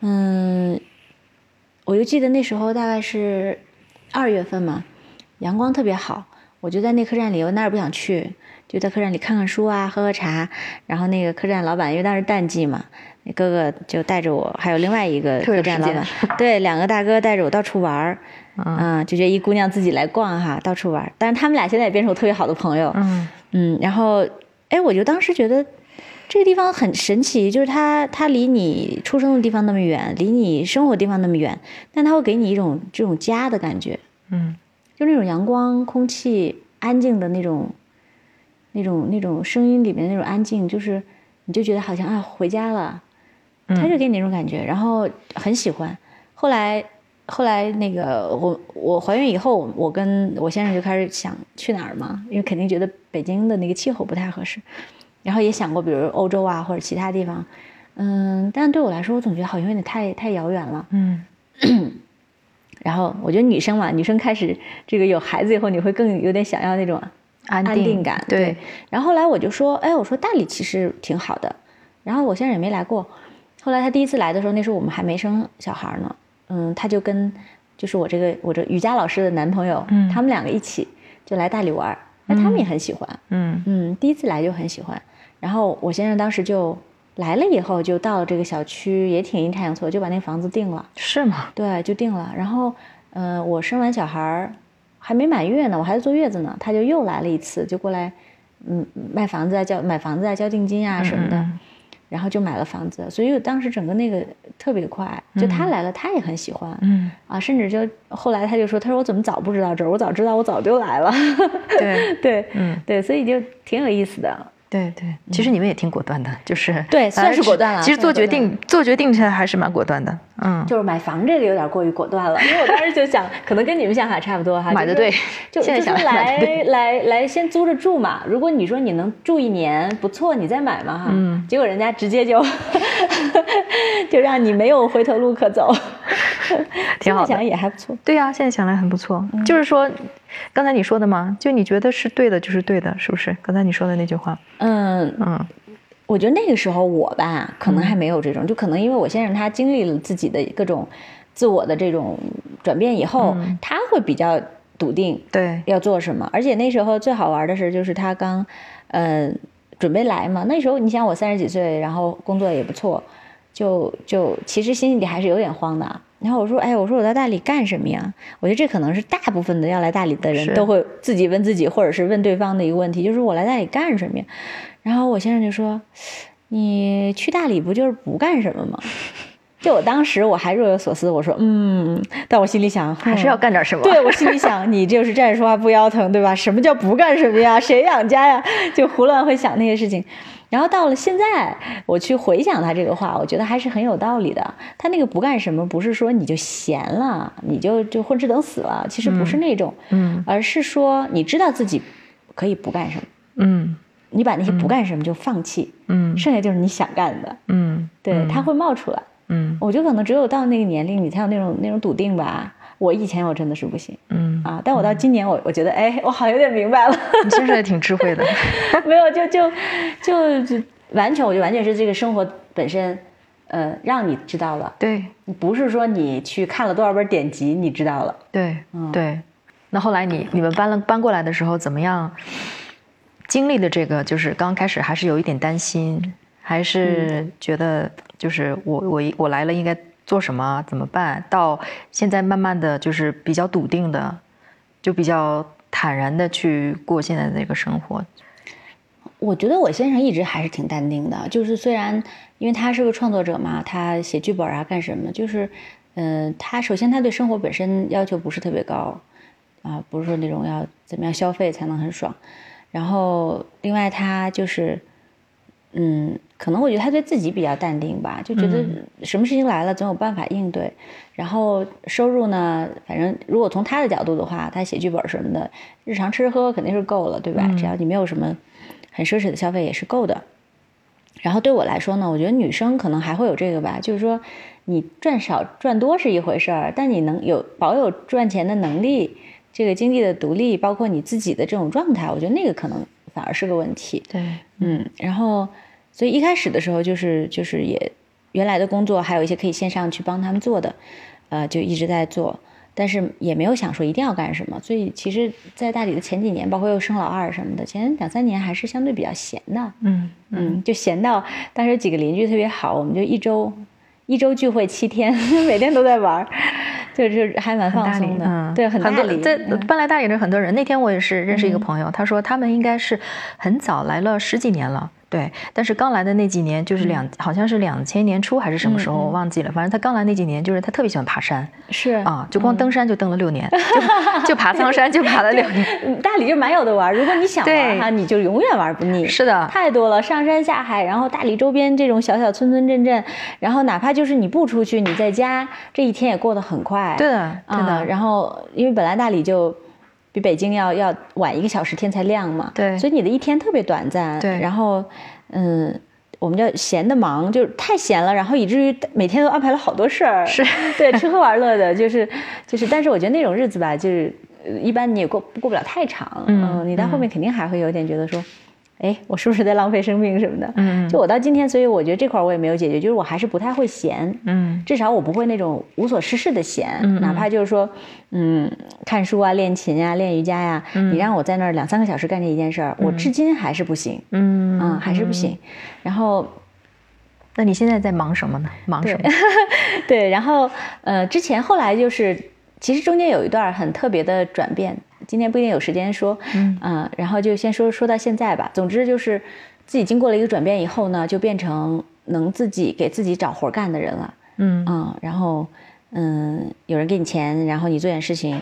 嗯，我就记得那时候大概是二月份嘛，阳光特别好，我就在那客栈里，我哪儿也不想去，就在客栈里看看书啊，喝喝茶。然后那个客栈老板因为当时淡季嘛，那哥哥就带着我，还有另外一个客栈老板，对，两个大哥带着我到处玩儿，嗯嗯，就觉得一姑娘自己来逛哈，到处玩儿。但是他们俩现在也变成我特别好的朋友，嗯嗯，然后哎，我就当时觉得这个地方很神奇，就是它它离你出生的地方那么远，离你生活的地方那么远，但它会给你一种这种家的感觉，嗯就那种阳光、空气、安静的那种、那种、那种声音里面那种安静，就是你就觉得好像啊回家了，他就给你那种感觉，然后很喜欢。后来后来那个我我怀孕以后，我跟我先生就开始想去哪儿嘛，因为肯定觉得北京的那个气候不太合适，然后也想过比如欧洲啊或者其他地方，嗯，但对我来说，我总觉得好像有点太太遥远了。嗯 然后我觉得女生嘛，女生开始这个有孩子以后，你会更有点想要那种安安定感。对，然后后来我就说，哎，我说大理其实挺好的。然后我先生也没来过。后来他第一次来的时候，那时候我们还没生小孩呢。嗯，他就跟就是我这个我这瑜伽老师的男朋友，嗯他们两个一起就来大理玩儿。那他们也很喜欢。嗯嗯，第一次来就很喜欢。然后我先生当时就来了以后，就到了这个小区，也挺阴差阳错，就把那房子定了。是吗？对，就定了。然后，呃，我生完小孩儿还没满月呢，我还在坐月子呢，他就又来了一次，就过来，嗯，卖房子啊，交买房子啊，交定金啊什么的，嗯然后就买了房子。所以我当时整个那个特别快，就他来了，他也很喜欢，嗯，啊，甚至就后来他就说，他说我怎么早不知道这儿，我早知道我早就来了。对对，嗯对，所以就挺有意思的。对对，其实你们也挺果断的，就是嗯对算是果断了其实做决定做决定起来还是蛮果断的，嗯，就是买房这个有点过于果断了，因为我当时就想，可能跟你们想法差不多哈，买的对就是就是来来来来先租着住嘛。如果你说你能住一年不错，你再买嘛哈。嗯结果人家直接就 就让你没有回头路可走，挺好的现在想也还不错。对呀、现在想来很不错。嗯就是说，刚才你说的嘛，就你觉得是对的，就是对的，是不是？刚才你说的那句话，嗯，嗯我觉得那个时候我吧，可能还没有这种，就可能因为我先生他经历了自己的各种自我的这种转变以后，嗯他会比较笃定，对，要做什么。而且那时候最好玩的是，就是他刚，呃，准备来嘛。那时候你想我三十几岁，然后工作也不错，就就其实心里还是有点慌的。然后我说，哎，我说我在大理干什么呀？我觉得这可能是大部分的要来大理的人都会自己问自己，或者是问对方的一个问题，就是我来大理干什么呀？然后我先生就说，你去大理不就是不干什么吗？就我当时我还若有所思，我说嗯，但我心里想还是要干点什么。对我心里想，你就是站着说话不腰疼，对吧？什么叫不干什么呀？谁养家呀？就胡乱会想那些事情。然后到了现在，我去回想他这个话，我觉得还是很有道理的。他那个不干什么，不是说你就闲了，你就就混吃等死了，其实不是那种，嗯而是说你知道自己可以不干什么，嗯你把那些不干什么就放弃，嗯剩下就是你想干的，嗯，对，他会冒出来。嗯我觉得可能只有到那个年龄，你才有那种那种笃定吧。我以前我真的是不行嗯，啊，但我到今年我我觉得，哎，我好像有点明白了。你先生也挺智慧的。没有，就就就就完全，我觉得完全是这个生活本身，呃，让你知道了，对不是说你去看了多少本典籍，你知道了。对对。那后来你你们搬了搬过来的时候怎么样？经历的这个就是刚开始还是有一点担心，还是觉得就是我我我来了应该做什么怎么办？到现在慢慢的就是比较笃定的，就比较坦然的去过现在的这个生活。我觉得我先生一直还是挺淡定的，就是虽然因为他是个创作者嘛，他写剧本啊干什么，就是，嗯、他首先他对生活本身要求不是特别高，啊，不是说那种要怎么样消费才能很爽，然后另外他就是，嗯，可能我觉得他对自己比较淡定吧，就觉得什么事情来了总有办法应对，然后收入呢，反正如果从他的角度的话，他写剧本什么的，日常吃喝肯定是够了，对吧？只要你没有什么很奢侈的消费也是够的。然后对我来说呢，我觉得女生可能还会有这个吧，就是说你赚少赚多是一回事儿，但你能有保有赚钱的能力，这个经济的独立，包括你自己的这种状态，我觉得那个可能反而是个问题。对，嗯，然后所以一开始的时候就是就是也原来的工作还有一些可以线上去帮他们做的，呃，就一直在做。但是也没有想说一定要干什么，所以其实，在大理的前几年，包括又生老二什么的，前两三年还是相对比较闲的，嗯嗯，就闲到当时几个邻居特别好，我们就一周一周聚会七天，每天都在玩儿，就是还蛮放松的，嗯，对，很大理。在搬来大理的很多人，那天我也是认识一个朋友，他说他们应该是很早来了十几年了。对，但是刚来的那几年，就是两，好像是两千年初还是什么时候，我忘记了。反正他刚来那几年，就是他特别喜欢爬山，是啊，就光登山就登了六年，就就爬苍山就爬了六年。大理就蛮有的玩，如果你想玩哈，你就永远玩不腻。是的，太多了，上山下海，然后大理周边这种小小村村镇镇，然后哪怕就是你不出去，你在家这一天也过得很快。对的，真的。然后因为本来大理就比北京要要晚一个小时天才亮嘛，对，所以你的一天特别短暂。对，然后。嗯，我们叫闲的忙，就是太闲了，然后以至于每天都安排了好多事儿，是对吃喝玩乐的，就是就是，但是我觉得那种日子吧，就是一般你也过过不了太长，嗯，你到后面肯定还会有点觉得说。哎，我是不是在浪费生命什么的？嗯，就我到今天，所以我觉得这块我也没有解决，就是我还是不太会闲，嗯，至少我不会那种无所事事的闲，哪怕就是说，嗯，看书啊、练琴啊、练瑜伽呀，你让我在那儿两三个小时干这一件事儿，我至今还是不行，嗯，啊，还是不行。然后，那你现在在忙什么呢？忙什么？对，然后呃，之前后来就是，其实中间有一段很特别的转变。今天不一定有时间说，嗯，然后就先说说到现在吧。总之就是自己经过了一个转变以后呢，就变成能自己给自己找活干的人了，嗯嗯，然后嗯，有人给你钱，然后你做点事情，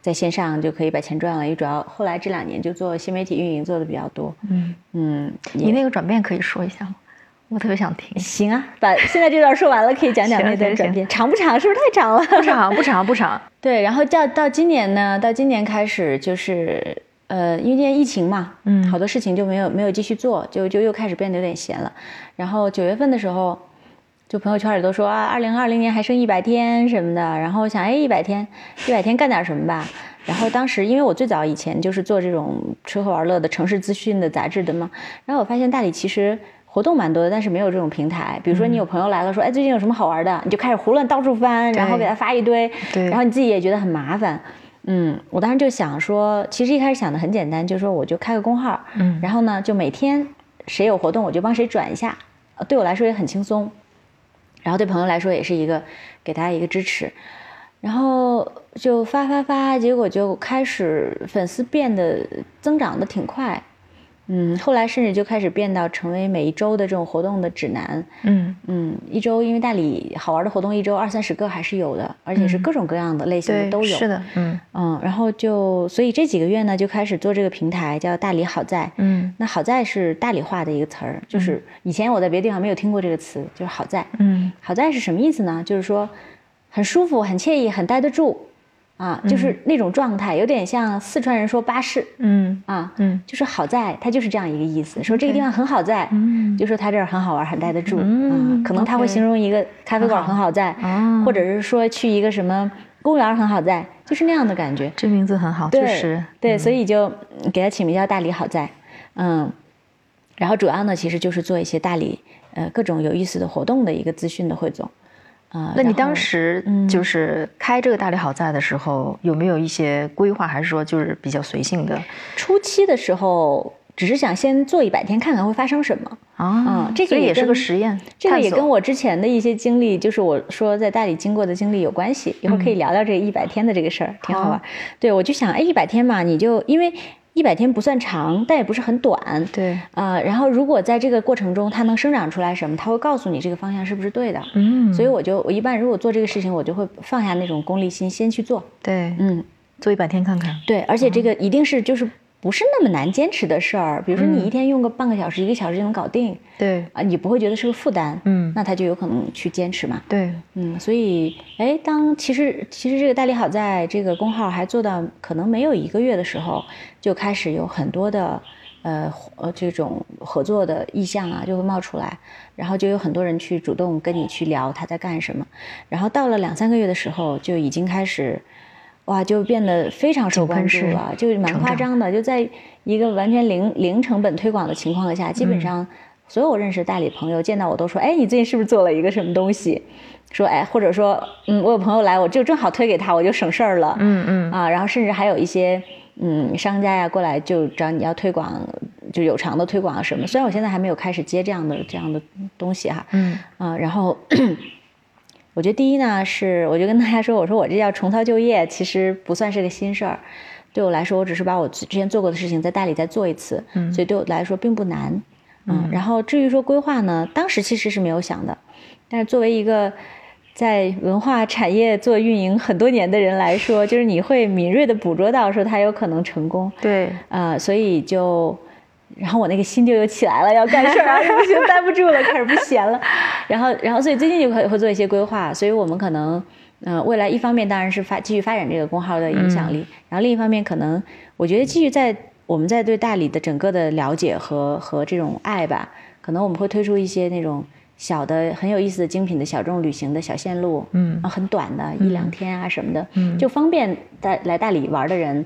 在线上就可以把钱赚了。因为主要后来这两年就做新媒体运营做的比较多，嗯嗯，你那个转变可以说一下吗？我特别想听。行啊，把现在这段说完了，可以讲讲那段转变。长不长？是不是太长了？不长，不长，不长。对，然后到到今年呢，到今年开始就是，呃，因为今年疫情嘛，嗯，好多事情就没有没有继续做，就就又开始变得有点闲了。然后九月份的时候，就朋友圈里都说啊，二零二零年还剩一百天什么的。然后我想，哎，一百天，一百天干点什么吧。然后当时因为我最早以前就是做这种吃喝玩乐的城市资讯的杂志的嘛，然后我发现大理其实。活动蛮多的，但是没有这种平台。比如说，你有朋友来了，说：“哎，最近有什么好玩的？”你就开始胡乱到处翻，然后给他发一堆。对。然后你自己也觉得很麻烦。嗯，我当时就想说，其实一开始想的很简单，就是说我就开个公号，嗯，然后呢，就每天谁有活动我就帮谁转一下，对我来说也很轻松，然后对朋友来说也是一个给大家一个支持，然后就发发发，结果就开始粉丝变得增长的挺快。嗯，后来甚至就开始变到成为每一周的这种活动的指南。嗯嗯，一周因为大理好玩的活动，一周二三十个还是有的，而且是各种各样的类型的都有。是的，嗯嗯，然后就所以这几个月呢，就开始做这个平台，叫大理好在。嗯，那好在是大理话的一个词儿，就是以前我在别的地方没有听过这个词，就是好在。嗯，好在是什么意思呢？就是说很舒服、很惬意、很待得住。啊，就是那种状态，有点像四川人说巴适，嗯啊，嗯，就是好在，他就是这样一个意思，说这个地方很好在，嗯，就说他这儿很好玩，很待得住，嗯，可能他会形容一个咖啡馆很好在，或者是说去一个什么公园很好在，就是那样的感觉。这名字很好，确实，对，所以就给他起名叫大理好在，嗯，然后主要呢，其实就是做一些大理呃各种有意思的活动的一个资讯的汇总。啊，那你当时就是开这个大理好在的时候，有没有一些规划，还是说就是比较随性的？初期的时候，只是想先做一百天，看看会发生什么啊。这个也是个实验，这个也跟我之前的一些经历，就是我说在大理经过的经历有关系。一会儿可以聊聊这一百天的这个事儿，挺好玩。对，我就想，哎，一百天嘛，你就因为。一百天不算长，但也不是很短。对，啊，然后如果在这个过程中它能生长出来什么，它会告诉你这个方向是不是对的。嗯，所以我就我一般如果做这个事情，我就会放下那种功利心，先去做。对，嗯，做一百天看看。对，而且这个一定是就是。不是那么难坚持的事儿，比如说你一天用个半个小时、一个小时就能搞定，对。啊，你不会觉得是个负担，嗯，那他就有可能去坚持嘛，对，嗯，所以，哎，当其实其实这个代理好在这个工号还做到可能没有一个月的时候，就开始有很多的呃呃这种合作的意向啊就会冒出来，然后就有很多人去主动跟你去聊他在干什么，然后到了两三个月的时候就已经开始，哇，就变得非常受关注了，就蛮夸张的，就在一个完全零零成本推广的情况下，基本上所有我认识的代理朋友见到我都说，哎，你最近是不是做了一个什么东西？说哎，或者说，嗯，我有朋友来，我就正好推给他，我就省事儿了。嗯嗯啊，然后甚至还有一些嗯商家呀过来就找你要推广，就有偿的推广啊什么。虽然我现在还没有开始接这样的这样的东西哈。嗯啊，然后我觉得第一呢是，我就跟大家说，我说我这叫重操旧业，其实不算是个新事儿。对我来说，我只是把我之前做过的事情在大理再做一次，嗯所以对我来说并不难。嗯，然后至于说规划呢，当时其实是没有想的，但是作为一个在文化产业做运营很多年的人来说，就是你会敏锐的捕捉到说它有可能成功，对，呃、所以就，然后我那个心就又起来了，要干事儿啊，不行，待不住了，开始不闲了，然后，然后，所以最近就会会做一些规划，所以我们可能，嗯、未来一方面当然是发继续发展这个公号的影响力，然后另一方面可能，我觉得继续在我们在对大理的整个的了解和和这种爱吧，可能我们会推出一些那种小的很有意思的精品的小众旅行的小线路，嗯啊，很短的，一两天啊什么的，嗯就方便在来大理玩的人，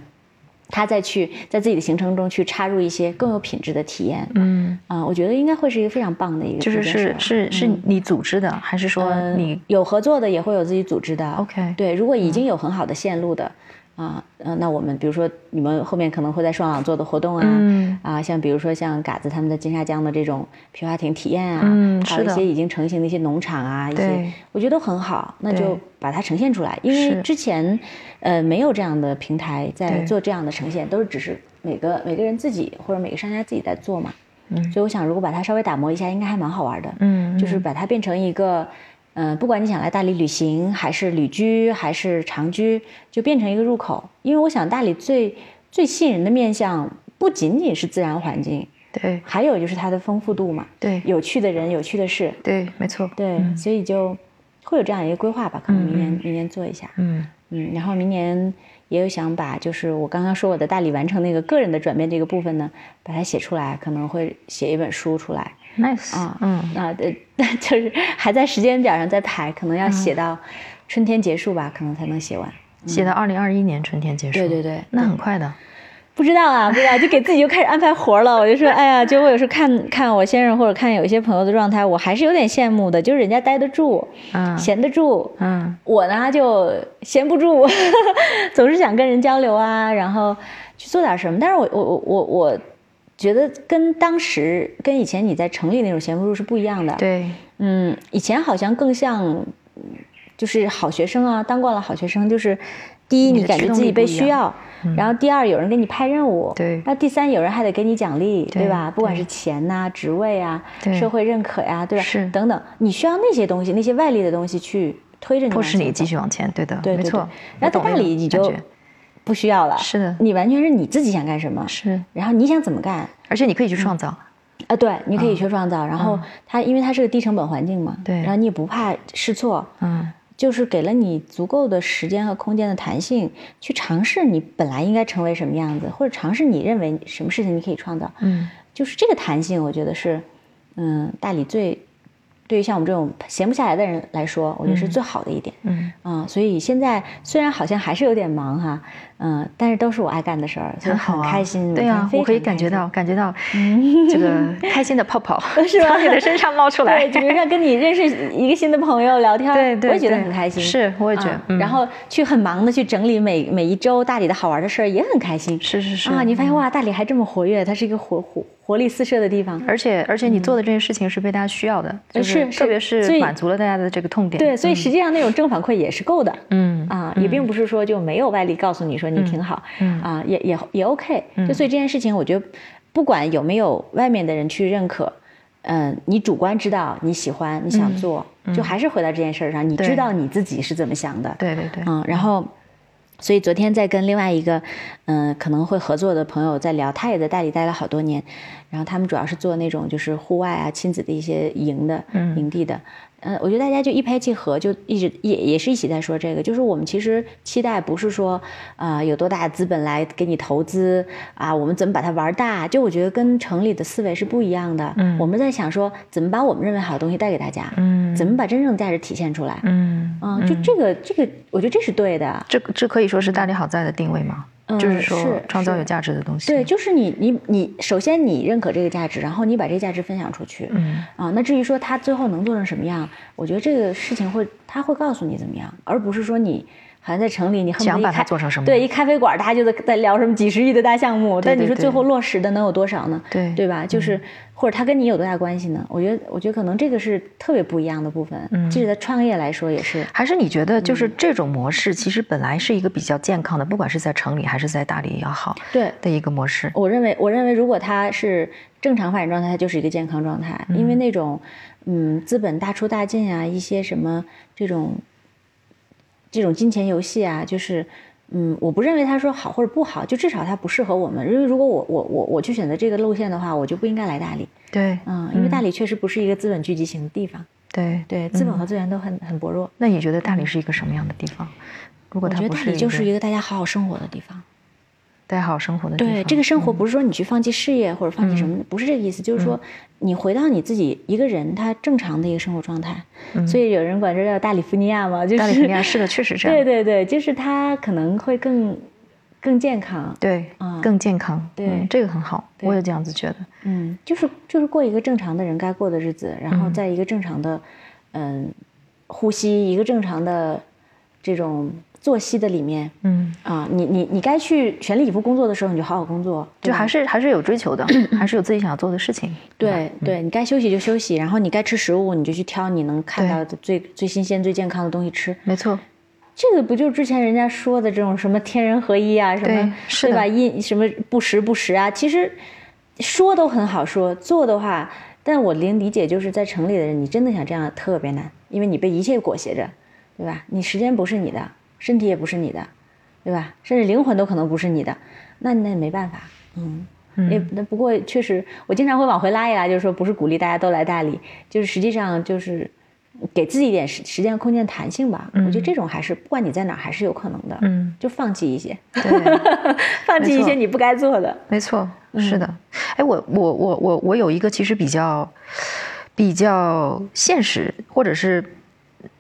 他再去在自己的行程中去插入一些更有品质的体验，嗯，啊、我觉得应该会是一个非常棒的一个就是是是是你组织的，还是说呃你？有合作的，也会有自己组织的。OK 对，如果已经有很好的线路的，啊，呃，那我们比如说你们后面可能会在双廊做的活动啊，嗯啊，像比如说像嘎子他们的金沙江的这种皮划艇体验啊，嗯还有一些已经成型的一些农场啊，一些我觉得都很好，那就把它呈现出来，因为之前呃没有这样的平台在做这样的呈现，都是只是每个每个人自己或者每个商家自己在做嘛，嗯。所以我想如果把它稍微打磨一下，应该还蛮好玩的，嗯就是把它变成一个，嗯、不管你想来大理旅行，还是旅居，还是长居，就变成一个入口。因为我想大理最最吸引人的面相，不仅仅是自然环境，对。还有就是它的丰富度嘛，对。有趣的人，有趣的事，对，没错，对，所以就会有这样一个规划吧，可能明年、明年做一下，嗯。嗯，然后明年也有想把，就是我刚刚说我的大理完成那个个人的转变这个部分呢，把它写出来，可能会写一本书出来，，nice，啊嗯。啊，对，就是还在时间表上在排，可能要写到春天结束吧，可能才能写完。写到二零二一年春天结束，对对对那很快的，不知道啊，不知道，就给自己就开始安排活了。我就说，哎呀，就我有时候看看我先生或者看有一些朋友的状态，我还是有点羡慕的，就是人家待得住，嗯。闲得住，嗯。我呢就闲不住，总是想跟人交流啊，然后去做点什么。但是我我我我我觉得跟当时跟以前你在城里那种闲不住是不一样的。对，嗯，以前好像更像，嗯就是好学生啊，当惯了好学生，就是第一你感觉自己被需要，然后第二有人给你派任务，对那第三有人还得给你奖励，对对吧？不管是钱呐、职位啊、对社会认可呀、对吧？是等等，你需要那些东西，那些外力的东西去推着你迫使你继续往前，对的，对对没错对。然后在大理你就不需要了，是的。你完全是你自己想干什么，是，然后你想怎么干。而且你可以去创造，啊，对，你可以去创造，然后它因为它是个低成本环境嘛，对。然后你也不怕试错，嗯。就是给了你足够的时间和空间的弹性，去尝试你本来应该成为什么样子，或者尝试你认为什么事情你可以创造，嗯。就是这个弹性，我觉得是，嗯，大理最对于像我们这种闲不下来的人来说，我觉得是最好的一点。嗯，啊、所以现在虽然好像还是有点忙哈，嗯、但是都是我爱干的事儿，所以很好啊开心。对呀，我可以感觉到。感觉到这个开心的泡泡 从你的身上冒出来 对，，就比如说跟你认识一个新的朋友聊天，对对我也觉得很开心。是我也觉得然后去很忙的去整理每每一周大理的好玩的事儿，也很开心。是是是啊，你发现哇，大理还这么活跃，它是一个活活活力四射的地方。而且而且你做的这件事情是被大家需要的，就是特别是满足了大家的这个痛点。对，所以实际上那种正反馈也是够的。嗯啊，也并不是说就没有外力告诉你说你挺好，嗯啊，也也也 OK。就所以这件事情，我觉得不管有没有外面的人去认可，嗯，你主观知道你喜欢，你想做，就还是回到这件事儿上，你知道你自己是怎么想的，对对对，嗯，然后。所以昨天在跟另外一个，嗯、可能会合作的朋友在聊，他也在大理待了好多年，然后他们主要是做那种就是户外啊、亲子的一些营的、嗯。营地的，呃，我觉得大家就一拍即合，就一直也也是一起在说这个，就是我们其实期待不是说啊、有多大的资本来给你投资啊，我们怎么把它玩大？就我觉得跟城里的思维是不一样的。嗯我们在想说怎么把我们认为好的东西带给大家，嗯怎么把真正的价值体现出来。嗯嗯，就这个这个，我觉得这是对的。这这可以说是大理好在的定位吗？嗯就是说创造有价值的东西。对，就是你你你，首先你认可这个价值，然后你把这个价值分享出去。嗯啊，那至于说他最后能做成什么样，我觉得这个事情会他会告诉你怎么样，而不是说你好像在城里你恨不得想把它做成什么对，一咖啡馆大家就在在聊什么几十亿的大项目，对对对但你说最后落实的能有多少呢？对对吧？就是、或者他跟你有多大关系呢？我觉得我觉得可能这个是特别不一样的部分，嗯即使在创业来说也是。还是你觉得嗯就是这种模式其实本来是一个比较健康的，不管是在城里还是在大理也好对，的一个模式。我认为，我认为如果它是正常发展状态，它就是一个健康状态，因为那种嗯资本大出大进啊，一些什么这种这种金钱游戏啊，就是嗯，我不认为他说好或者不好，就至少它不适合我们。因为如果我我我我去选择这个路线的话，我就不应该来大理，对，嗯，因为大理确实不是一个资本聚集型的地方，对。对，资本和资源都很很薄弱。那你觉得大理是一个什么样的地方？如果我觉得它不是大理就是一一个大家好好生活的地方。大家好好生活的。对，这个生活不是说你去放弃事业或者放弃什么的，不是这个意思，就是说你回到你自己一个人他正常的一个生活状态。所以有人管这叫大理福尼亚嘛，就是大理肯定是的，确实这样。对对对，就是他可能会更更健康。对嗯更健康。对嗯这个很好，对我也这样子觉得。嗯，就是就是过一个正常的人该过的日子，然后在一个正常的嗯呼吸，一个正常的这种作息的里面嗯，啊，你你你该去全力以赴工作的时候，你就好好工作，就还是还是有追求的，还是有自己想要做的事情。对对，你该休息就休息，然后你该吃食物，你就去挑你能看到的最最新鲜、最健康的东西吃。没错，这个不就是之前人家说的这种什么天人合一啊，什么对吧？因什么不时不食啊，其实说都很好说，做的话，但我能理解，就是在城里的人，你真的想这样特别难，因为你被一切裹挟着，对吧？你时间不是你的，身体也不是你的，对吧？甚至灵魂都可能不是你的，那那也没办法，嗯。也那不过确实，我经常会往回拉一拉，就是说不是鼓励大家都来大理，就是实际上就是给自己一点时时间、空间、弹性吧。我觉得这种还是不管你在哪儿，还是有可能的。嗯，就放弃一些，对，放弃一些你不该做的。没错，是的。哎，我我我我我有一个其实比较比较现实或者是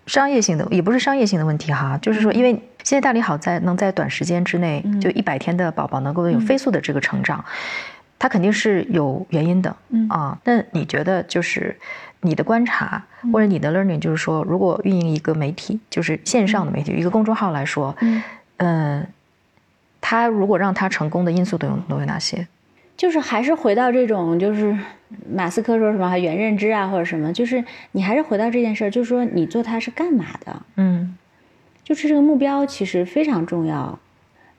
商业性的，也不是商业性的问题哈，就是说，因为现在大理好在能在短时间之内，就一百天的宝宝能够有飞速的这个成长，它肯定是有原因的，嗯啊。那你觉得就是？你的观察或者你的 learning，就是说，如果运营一个媒体，就是线上的媒体，一个公众号来说，嗯，嗯，它如果让它成功的因素都有都有哪些？就是还是回到这种，就是马斯克说什么还原认知啊，或者什么，就是你还是回到这件事儿，就是说你做它是干嘛的？嗯就是这个目标其实非常重要。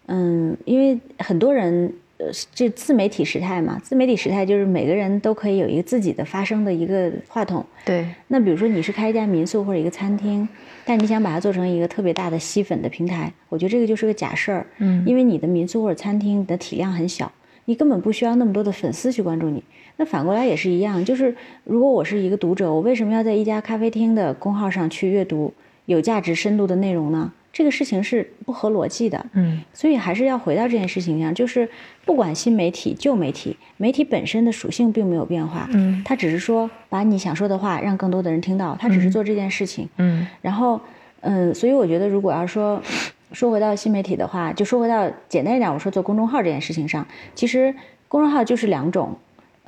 嗯，因为很多人，呃，这自媒体时代嘛，自媒体时代就是每个人都可以有一个自己的发声的一个话筒。对，那比如说你是开一家民宿或者一个餐厅，但你想把它做成一个特别大的吸粉的平台，我觉得这个就是个假事儿。嗯因为你的民宿或者餐厅的体量很小，你根本不需要那么多的粉丝去关注你。那反过来也是一样，就是如果我是一个读者，我为什么要在一家咖啡厅的公号上去阅读有价值、深度的内容呢？这个事情是不合逻辑的。嗯所以还是要回到这件事情上，就是不管新媒体、旧媒体，媒体本身的属性并没有变化，嗯它只是说把你想说的话让更多的人听到，它只是做这件事情。嗯然后，嗯，所以我觉得，如果要说说回到新媒体的话，就说回到简单一点，我说做公众号这件事情上，其实公众号就是两种。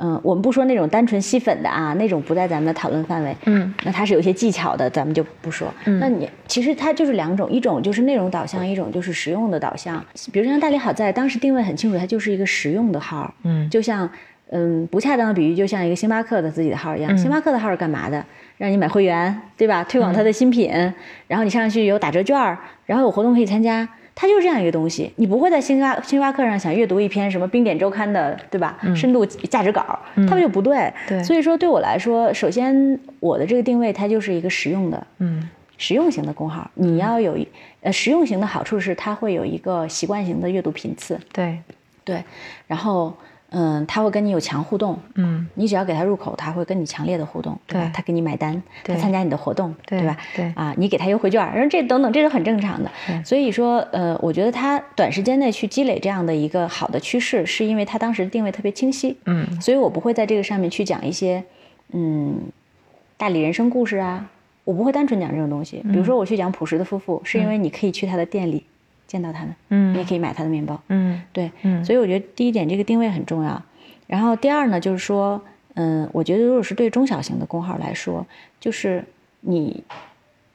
嗯，我们不说那种单纯吸粉的啊，那种不在咱们的讨论范围。嗯那它是有些技巧的，咱们就不说。嗯那你其实它就是两种，一种就是内容导向，一种就是实用的导向。比如像大理好在当时定位很清楚，它就是一个实用的号，嗯就像嗯不恰当的比喻，就像一个星巴克的自己的号一样。星巴克的号是干嘛的？让你买会员，对吧？推广它的新品，然后你上去有打折券，然后有活动可以参加。它就是这样一个东西，你不会在星巴星巴克上想阅读一篇什么冰点周刊的，对吧？深度价值稿，它们就不对。对所以说对我来说，首先我的这个定位它就是一个实用的，嗯实用型的公号。你要有一呃实用型的好处是它会有一个习惯型的阅读频次，对，对，然后嗯，他会跟你有强互动，嗯，你只要给他入口，他会跟你强烈的互动，对吧？他给你买单，他参加你的活动，对吧？对。啊，你给他优惠券，然后这等等，这都很正常的。对。所以说，呃，我觉得他短时间内去积累这样的一个好的趋势，是因为他当时定位特别清晰，嗯。所以我不会在这个上面去讲一些，嗯，大理人生故事啊，我不会单纯讲这种东西。比如说我去讲朴实的夫妇，是因为你可以去他的店里见到他们，嗯。你也可以买他的面包，嗯。对，嗯。所以我觉得第一点这个定位很重要。然后第二呢，就是说，嗯，我觉得如果是对中小型的公号来说，就是你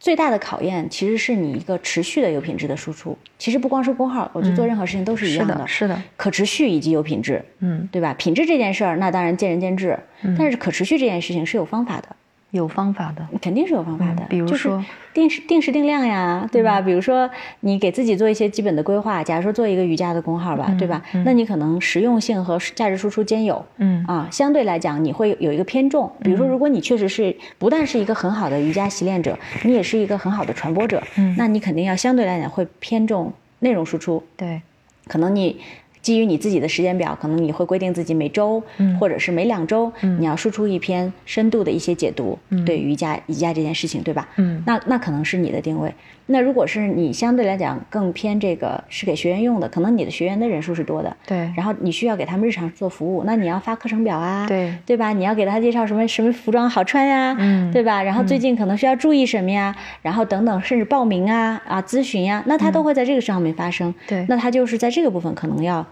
最大的考验其实是你一个持续的有品质的输出。其实不光是公号，我觉得做任何事情都是一样是的，是的，可持续以及有品质，嗯，对吧？品质这件事儿，那当然见仁见智，但是可持续这件事情是有方法的。有方法的，肯定是有方法的，嗯比如就是说。嗯定时定时定量呀，对吧？比如说你给自己做一些基本的规划，假如说做一个瑜伽的公号吧，对吧？那你可能实用性和价值输出兼有，嗯。啊，相对来讲你会有一个偏重。比如说，如果你确实是不但是一个很好的瑜伽习练者，你也是一个很好的传播者，嗯。那你肯定要相对来讲会偏重内容输出，对，可能你基于你自己的时间表，可能你会规定自己每周、嗯或者是每两周，你要输出一篇深度的一些解读，对瑜伽瑜伽这件事情，对吧？嗯那那可能是你的定位。那如果是你相对来讲更偏这个是给学员用的，可能你的学员的人数是多的，对，然后你需要给他们日常做服务，那你要发课程表啊，对对吧？你要给他介绍什么什么服装好穿呀，嗯对吧？然后最近可能需要注意什么呀，然后等等，甚至报名啊啊咨询呀，那他都会在这个上面发生。嗯对那他就是在这个部分可能要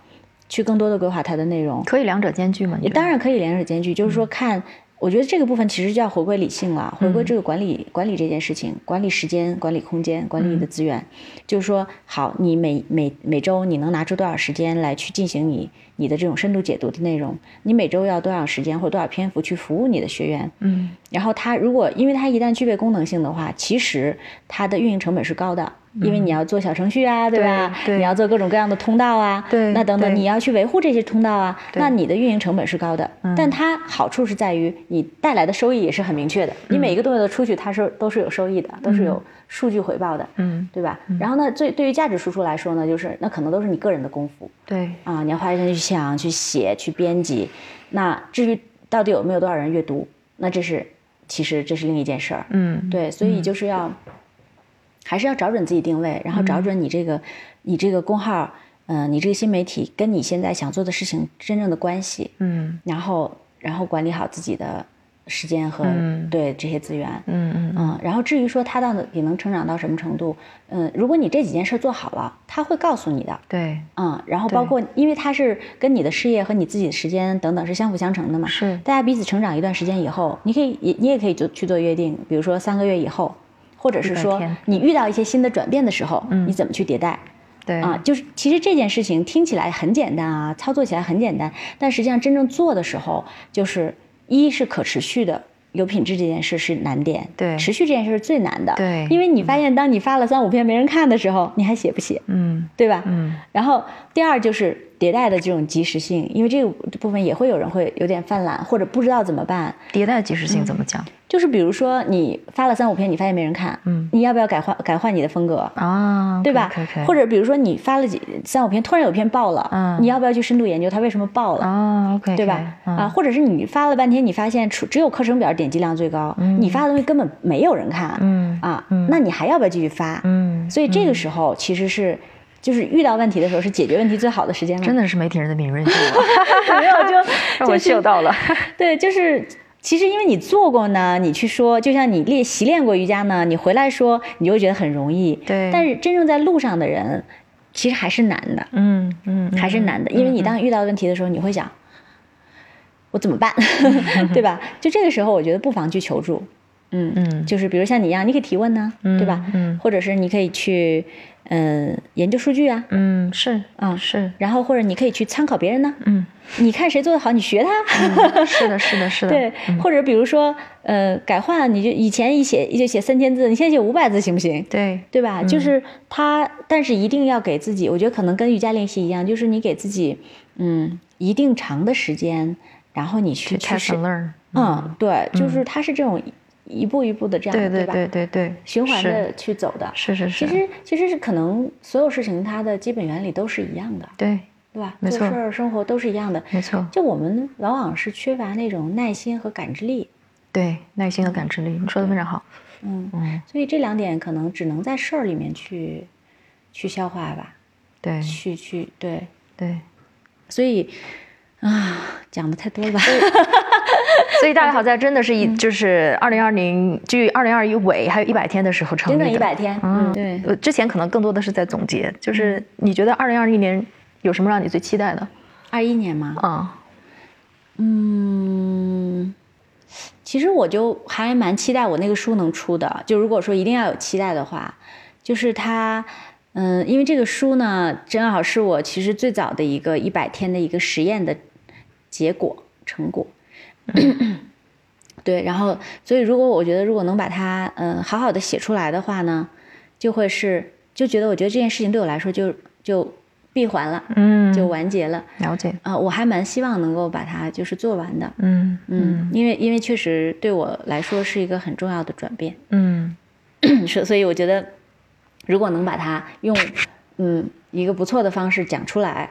去更多的规划它的内容，可以两者兼具吗？你觉得也当然可以两者兼具，就是说看。我觉得这个部分其实就要回归理性了，回嗯归这个管理、管理这件事情，管理时间、管理空间、管理你的资源。就是说，好，你每每每周你能拿出多少时间来去进行你你的这种深度解读的内容？你每周要多少时间或者多少篇幅去服务你的学员？嗯然后它如果因为它一旦具备功能性的话，其实它的运营成本是高的，因为你要做小程序啊，对吧？嗯对你要做各种各样的通道啊，对那等等，你要去维护这些通道啊，那你的运营成本是高的。嗯但它好处是在于你带来的收益也是很明确的，你每一个动作的出去，它是都是有收益的，都是有数据回报的，嗯，对吧？然后呢，最对于价值输出来说呢，就是那可能都是你个人的功夫，对，啊，你要花时间去想、去写、去编辑。那至于到底有没有多少人阅读，那这是其实这是另一件事儿。嗯对，所以就是要、还是要找准自己定位，然后找准你这个、你这个公号，嗯、你这个新媒体跟你现在想做的事情真正的关系，嗯然后然后管理好自己的时间和、嗯对这些资源。嗯嗯嗯，然后至于说他到底能成长到什么程度，嗯，如果你这几件事做好了，他会告诉你的。对，嗯，然后包括，因为他是跟你的事业和你自己的时间等等是相辅相成的嘛。是大家彼此成长一段时间以后，你可以也你也可以就去做约定，比如说三个月以后，或者是说你遇到一些新的转变的时候，嗯你怎么去迭代对啊？就是其实这件事情听起来很简单啊，操作起来很简单，但实际上真正做的时候，就是一是可持续的。有品质这件事是难点，对持续这件事是最难的，对因为你发现当你发了三五篇没人看的时候，你还写不写，嗯对吧？嗯然后第二就是迭代的这种及时性，因为这个部分也会有人会有点犯懒或者不知道怎么办。迭代及时性怎么讲就是比如说你发了三五篇，你发现没人看，嗯，你要不要改换改换你的风格？啊？对吧或者比如说你发了几三五篇，突然有篇爆了，嗯你要不要去深度研究它为什么爆了？啊，OK，对吧？啊，，或者是你发了半天，你发现除只有课程表点击量最高，你发的东西根本没有人看，嗯啊，嗯那你还要不要继续发？嗯，所以这个时候其实是，就是遇到问题的时候是解决问题最好的时间吗。真的是媒体人的敏锐度，没有就让 我就是嗅到了。对，就是其实因为你做过呢，你去说，就像你练习练过瑜伽呢，你回来说，你就会觉得很容易。对但是真正在路上的人，其实还是难的，嗯嗯，还是难的，因为你当遇到问题的时候，你会想，我怎么办，对吧？就这个时候，我觉得不妨去求助。嗯嗯就是比如像你一样，你可以提问呢，对吧？嗯或者是你可以去，嗯、研究数据啊，嗯是啊是。然后或者你可以去参考别人呢，嗯。你看谁做的好，你学他。是的是的是的，对，或者比如说，呃，改换，你就以前一写就写三千字，你现在写五百字行不行？对。对吧？就是他，但是一定要给自己，我觉得可能跟瑜伽练习一样，就是你给自己，嗯，一定长的时间，然后你去去 test 试 and learn，嗯，对，就是他是这种一步一步的这样，对对吧？对对对，循环的去走的。是是是，其实其实是可能所有事情它的基本原理都是一样的。对对吧？没错做事儿、生活都是一样的。没错，就我们往往是缺乏那种耐心和感知力，对，耐心和感知力，你说的非常好。嗯，嗯，所以这两点可能只能在事儿里面去去消化吧，对去去对，对，所以啊，讲的太多了吧？所以 大家好在真的是一就是二零二零距二零二一尾还有一百天的时候成立整的，整一百天，嗯，对，呃，之前可能更多的是在总结，就是你觉得二零二一年有什么让你最期待的？二一年吗，啊、嗯，其实我就还蛮期待我那个书能出的。就如果说一定要有期待的话，就是它，嗯，因为这个书呢，正好是我其实最早的一个一百天的一个实验的结果成果。对，然后所以如果我觉得如果能把它嗯好好的写出来的话呢，就会是就觉得我觉得这件事情对我来说就就闭环了，嗯，就完结了。了解，啊、我还蛮希望能够把它就是做完的。嗯嗯，因为因为确实对我来说是一个很重要的转变，嗯所所以我觉得如果能把它用嗯一个不错的方式讲出来，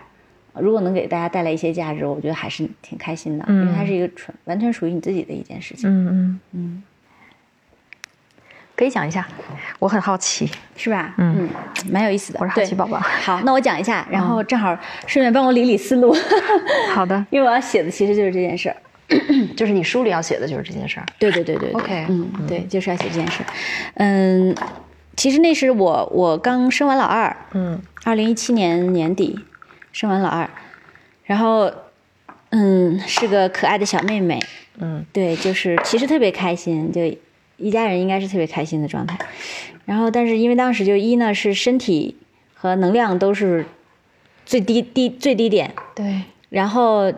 如果能给大家带来一些价值，我觉得还是挺开心的，因为它是一个纯完全属于你自己的一件事情，嗯嗯，嗯，可以讲一下，我很好奇，是吧？嗯。蛮有意思的。我是好奇宝宝。好，那我讲一下，然后正好顺便帮我理理思路，好的，因为我要写的其实就是这件事儿。就是你书里要写的就是这件事儿。对对对对对。OK，嗯，对，就是要写这件事。嗯，其实那是我我刚生完老二，嗯。二零一七年年底生完老二，然后嗯是个可爱的小妹妹，嗯。对，就是其实特别开心，就一家人应该是特别开心的状态。然后但是因为当时就一呢是身体和能量都是最低低最低点，对，然后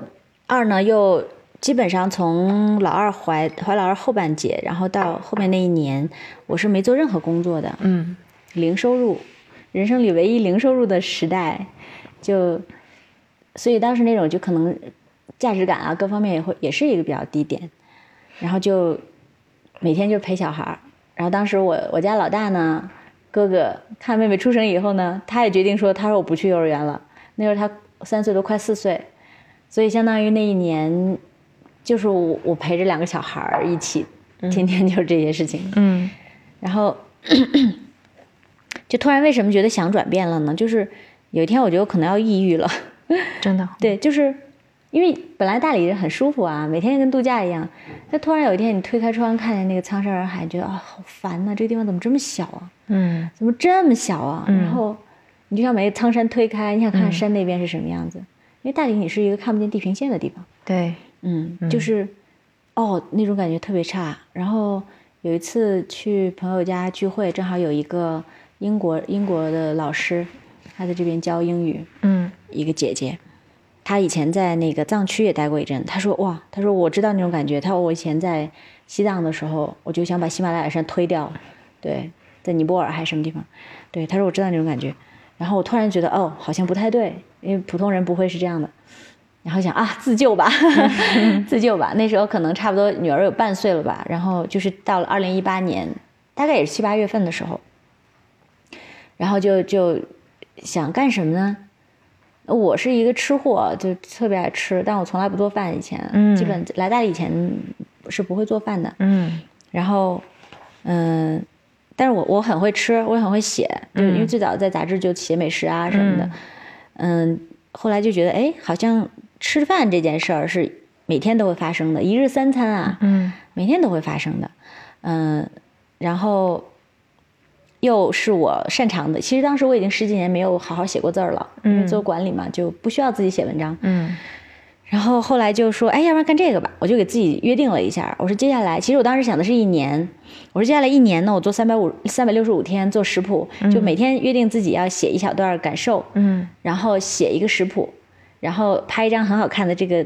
二呢又基本上从老二怀怀老二后半截，然后到后面那一年，我是没做任何工作的，嗯。零收入，人生里唯一零收入的时代，就所以当时那种就可能价值感啊各方面也会也是一个比较低点，然后就每天就陪小孩儿，然后当时我我家老大呢，哥哥看妹妹出生以后呢，他也决定说，他说我不去幼儿园了，那时候他三岁多快四岁，所以相当于那一年就是我我陪着两个小孩儿一起，天天就是这些事情，嗯。然后 就突然为什么觉得想转变了呢？就是有一天我觉得我可能要抑郁了，真的，对，就是因为本来大理人很舒服啊，每天跟度假一样，但突然有一天你推开窗看见那个苍山洱海，觉得啊好烦呐、这个地方怎么这么小啊？嗯。怎么这么小啊？嗯。然后你就想把那个苍山推开，你想看看山那边是什么样子，因为大理你是一个看不见地平线的地方。对，嗯，就是，哦，那种感觉特别差。然后有一次去朋友家聚会，正好有一个英国英国的老师，他在这边教英语，嗯一个姐姐，她以前在那个藏区也待过一阵。她说哇，她说我知道那种感觉。她说我以前在西藏的时候，我就想把喜马拉雅山推掉，对，在尼泊尔还是什么地方，对，她说我知道那种感觉。然后我突然觉得哦，好像不太对，因为普通人不会是这样的。然后想啊，自救吧，自救吧。那时候可能差不多女儿有半岁了吧，然后就是到了二零一八年，大概也是七八月份的时候，然后就就想干什么呢？我是一个吃货，就特别爱吃，但我从来不做饭。以前，嗯基本来大理以前是不会做饭的。嗯然后，嗯，但是我我很会吃，我也很会写，就因为最早在杂志就写美食啊什么的。嗯，后来就觉得，哎，好像吃饭这件事儿是每天都会发生的，一日三餐啊，嗯每天都会发生的。嗯，然后又是我擅长的。其实当时我已经十几年没有好好写过字儿了，因为做管理嘛，就不需要自己写文章。嗯然后后来就说，哎，要不然干这个吧，我就给自己约定了一下。我说接下来，其实我当时想的是一年，我说接下来一年呢，我做三百五三百六十五天做食谱，就每天约定自己要写一小段感受，嗯然后写一个食谱，然后拍一张很好看的这个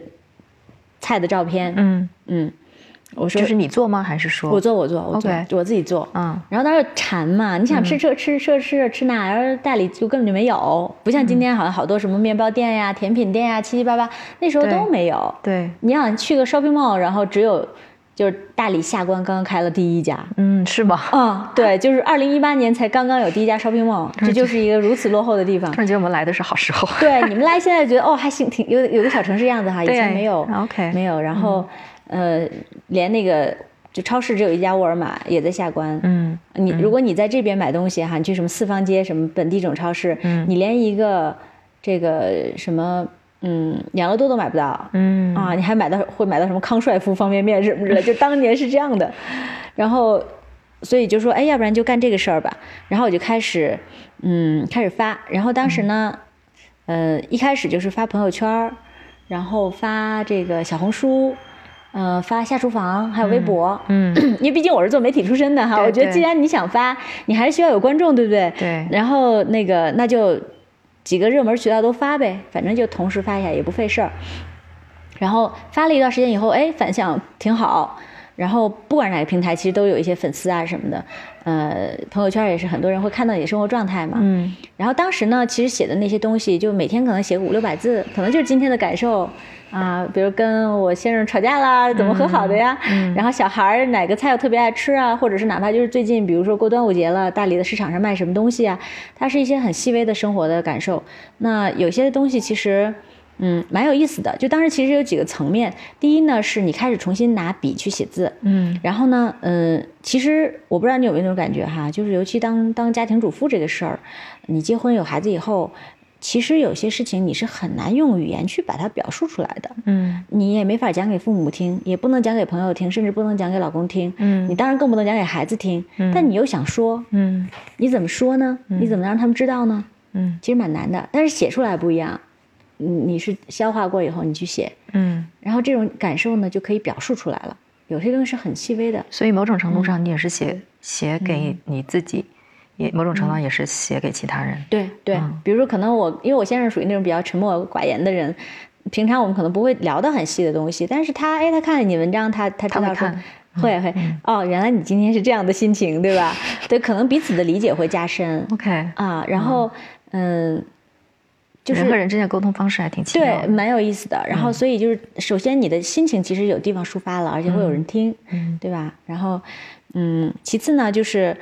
菜的照片。嗯，嗯，我说就是你做吗？还是说我做我做我做我自己做。嗯然后当时馋嘛，你想吃这吃这吃这吃那，然后大理就根本就没有，不像今天好像好多什么面包店呀、甜品店呀，七七八八，那时候都没有。对，你想去个 shopping mall，然后只有就是大理下关刚刚开了第一家。嗯，是吗？嗯，对，就是二零一八年才刚刚有第一家 shopping mall，这就是一个如此落后的地方突。然觉得我们来的是好时候。对，你们来现在觉得哦还行，挺有有个小城市样子哈，以前没有 OK 没有。然后、呃，连那个就超市只有一家沃尔玛也在下关。嗯你如果你在这边买东西哈，你去什么四方街什么本地这种超市，嗯你连一个这个什么嗯养乐多都买不到。嗯啊，你还买到会买到什么康帅傅方便面什么之类，就当年是这样的，然后所以就说，哎，要不然就干这个事儿吧。然后我就开始，嗯，开始发。然后当时呢，呃，一开始就是发朋友圈，然后发这个小红书，呃，发下厨房，还有微博。嗯，因为毕竟我是做媒体出身的哈，我觉得既然你想发，你还是需要有观众，对不对？对然后那个那就几个热门渠道都发呗，反正就同时发一下也不费事儿。然后发了一段时间以后，哎，反响挺好。然后不管哪个平台，其实都有一些粉丝啊什么的，呃，朋友圈也是很多人会看到你的生活状态嘛。嗯然后当时呢，其实写的那些东西，就每天可能写个五六百字，可能就是今天的感受啊，比如跟我先生吵架啦，怎么和好的呀？然后小孩儿哪个菜又特别爱吃啊，或者是哪怕就是最近，比如说过端午节了，大理的市场上卖什么东西啊，它是一些很细微的生活的感受。那有些东西其实。嗯，蛮有意思的。就当时其实有几个层面，第一呢，是你开始重新拿笔去写字，嗯然后呢，嗯，其实我不知道你有没有那种感觉哈，就是尤其当当家庭主妇这个事儿，你结婚有孩子以后，其实有些事情你是很难用语言去把它表述出来的，嗯。你也没法讲给父母听，也不能讲给朋友听，甚至不能讲给老公听，嗯。你当然更不能讲给孩子听，嗯但你又想说，嗯。你怎么说呢？你怎么让他们知道呢？嗯。其实蛮难的，但是写出来不一样，你你是消化过以后你去写，嗯，然后这种感受呢就可以表述出来了。有些东西是很细微的，所以某种程度上，你也是写写给你自己，也某种程度上也是写给其他人。对对，嗯比如说可能我因为我先生属于那种比较沉默寡言的人，平常我们可能不会聊到很细的东西，但是他哎，他看了你文章，他他知道说会。会会哦，原来你今天是这样的心情，对吧？对，可能彼此的理解会加深 OK，啊。然后嗯，就是人和人之间的沟通方式还挺奇妙对，蛮有意思的。然后，所以就是，首先你的心情其实有地方抒发了，而且会有人听，嗯对吧？然后，嗯，其次呢，就是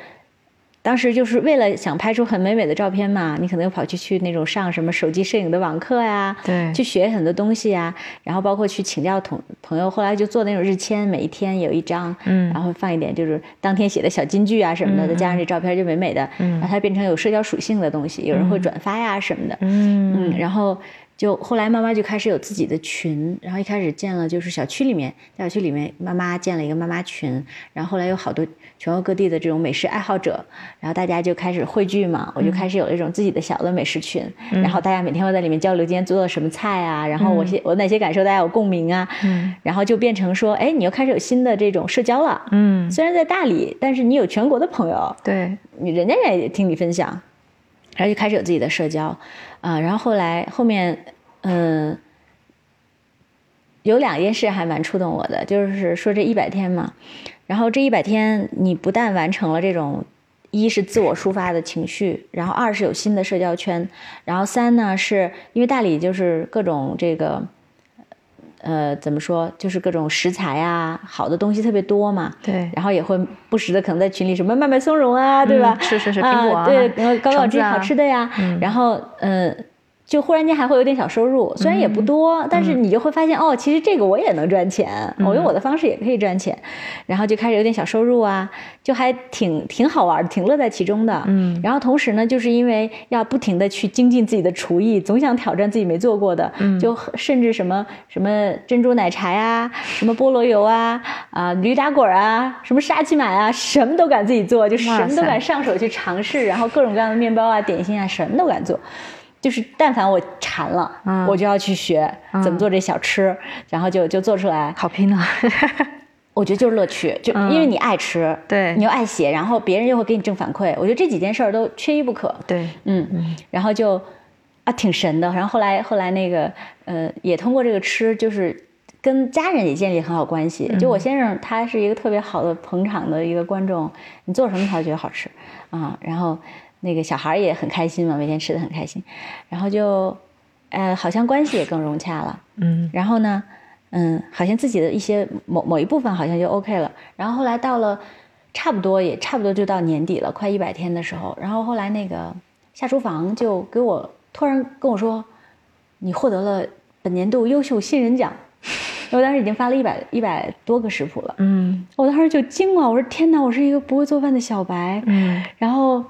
当时就是为了想拍出很美美的照片嘛，你可能又跑去去那种上什么手机摄影的网课呀，对去学很多东西呀，然后包括去请教同朋友，后来就做那种日签，每一天有一张，嗯。然后放一点就是当天写的小金句啊什么的，再加上这照片就美美的，嗯。然后它变成有社交属性的东西，有人会转发呀什么的，嗯。嗯，然后就后来妈妈就开始有自己的群，然后一开始建了就是小区里面，在小区里面妈妈建了一个妈妈群，然后后来有好多全国各地的这种美食爱好者，然后大家就开始汇聚嘛，我就开始有一种自己的小的美食群，然后大家每天会在里面交流今天做了什么菜啊，然后我些、我哪些感受大家有共鸣啊，嗯。然后就变成说，哎，你又开始有新的这种社交了，嗯，虽然在大理，但是你有全国的朋友，对，你人家也听你分享，然后就开始有自己的社交，啊、然后后来后面，嗯、有两件事还蛮触动我的，就是说这一百天嘛，然后这一百天你不但完成了这种。一是自我抒发的情绪，然后二是有新的社交圈，然后三呢是因为大理就是各种这个，呃，怎么说，就是各种食材啊，好的东西特别多嘛，对，然后也会不时的可能在群里什么卖卖松茸啊，对吧？嗯是是是苹果啊对，然后搞搞这些好吃的呀，嗯然后嗯。就忽然间还会有点小收入，虽然也不嗯。多，但是你就会发现哦，其实这个我也能赚钱，嗯我用我的方式也可以赚钱，然后就开始有点小收入啊，就还挺挺好玩的，挺乐在其中的。嗯。然后同时呢，就是因为要不停的去精进自己的厨艺，总想挑战自己没做过的，嗯。就甚至什么什么珍珠奶茶呀，什么菠萝油啊，啊驴打滚啊，什么沙琪玛啊，什么都敢自己做，就什么都敢上手去尝试，然后各种各样的面包啊、点心啊，什么都敢做。就是但凡我馋了，嗯我就要去学怎么做这小吃，然后就就做出来。好拼啊！我觉得就是乐趣，就嗯因为你爱吃，对你又爱写，然后别人又会给你正反馈，我觉得这几件事儿都缺一不可。对，嗯，然后就啊挺神的，然后后来后来那个呃也通过这个吃，就是跟家人也建立很好关系。就我先生他是一个特别好的捧场的一个观众，你做什么他都觉得好吃啊，然后那个小孩儿也很开心嘛，每天吃的很开心，然后就呃好像关系也更融洽了。嗯然后呢，嗯，好像自己的一些某某一部分好像就 OK 了。然后后来到了差不多也差不多就到年底了，快一百天的时候，然后后来那个下厨房就给我突然跟我说，你获得了本年度优秀新人奖。我当时已经发了一百一百多个食谱了，嗯我当时就惊了，我说天哪，我是一个不会做饭的小白，嗯然后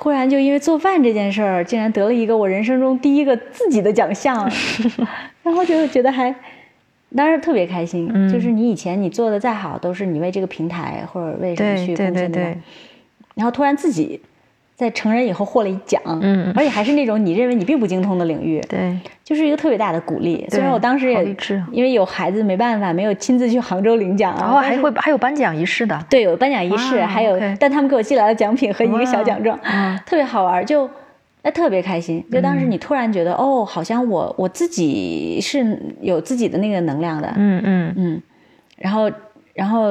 突然就因为做饭这件事儿，竟然得了一个我人生中第一个自己的奖项，然后就觉得还，当时特别开心。嗯。就是你以前你做的再好，都是你为这个平台或者为什么去贡献的对对对，然后突然自己在成人以后获了一奖，嗯而且还是那种你认为你并不精通的领域，对，就是一个特别大的鼓励。虽然我当时也因为有孩子没办法，没有亲自去杭州领奖啊，然后还会还有颁奖仪式的，对，有颁奖仪式，还有但他们给我寄来了奖品和一个小奖状，嗯特别好玩，就那特别开心。就当时你突然觉得，哦，好像我我自己是有自己的那个能量的，嗯嗯嗯，然后然后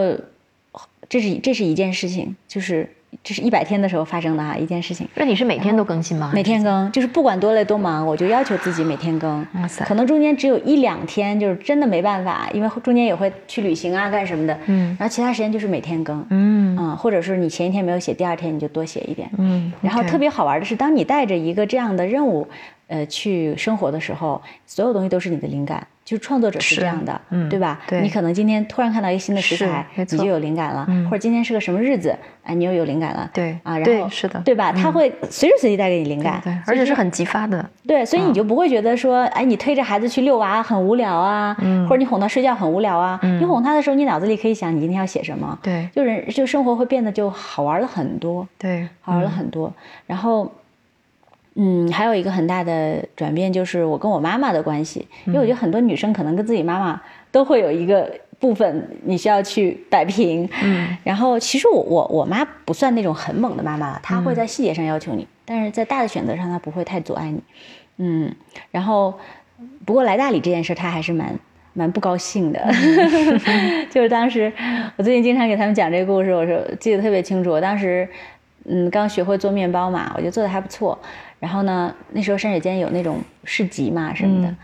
这是这是一件事情，就是这是一百天的时候发生的哈一件事情。那你是每天都更新吗？每天更，就是不管多累多忙，我就要求自己每天更。哇塞可能中间只有一两天，就是真的没办法，因为中间也会去旅行啊，干什么的。嗯然后其他时间就是每天更。嗯嗯，或者是你前一天没有写，第二天你就多写一点。嗯，然后特别好玩的是，当你带着一个这样的任务，呃，去生活的时候，所有东西都是你的灵感。就是创作者是是这样的，嗯对吧？对你可能今天突然看到一个新的食材，你就有灵感了，嗯或者今天是个什么日子，哎，你又有灵感了。对啊，然后是的对吧？它会随时随地带给你灵感，而且是很激发的，对，所以你就不会觉得说，哎，你推着孩子去遛娃很无聊啊，嗯或者你哄他睡觉很无聊啊。嗯你哄他的时候，你脑子里可以想你今天要写什么，对就人就生活会变得就好玩了很多，对，好玩了很多。然后，嗯，还有一个很大的转变就是我跟我妈妈的关系，因为我觉得很多女生可能跟自己妈妈都会有一个部分你需要去摆平。嗯然后其实我我我妈不算那种很猛的妈妈了，她会在细节上要求你，但是在大的选择上她不会太阻碍你。嗯，然后不过来大理这件事，她还是蛮蛮不高兴的。就是当时我最近经常给他们讲这个故事，我说记得特别清楚。我当时嗯刚学会做面包嘛，我觉得做的还不错。然后呢，那时候山水间有那种市集嘛什么的，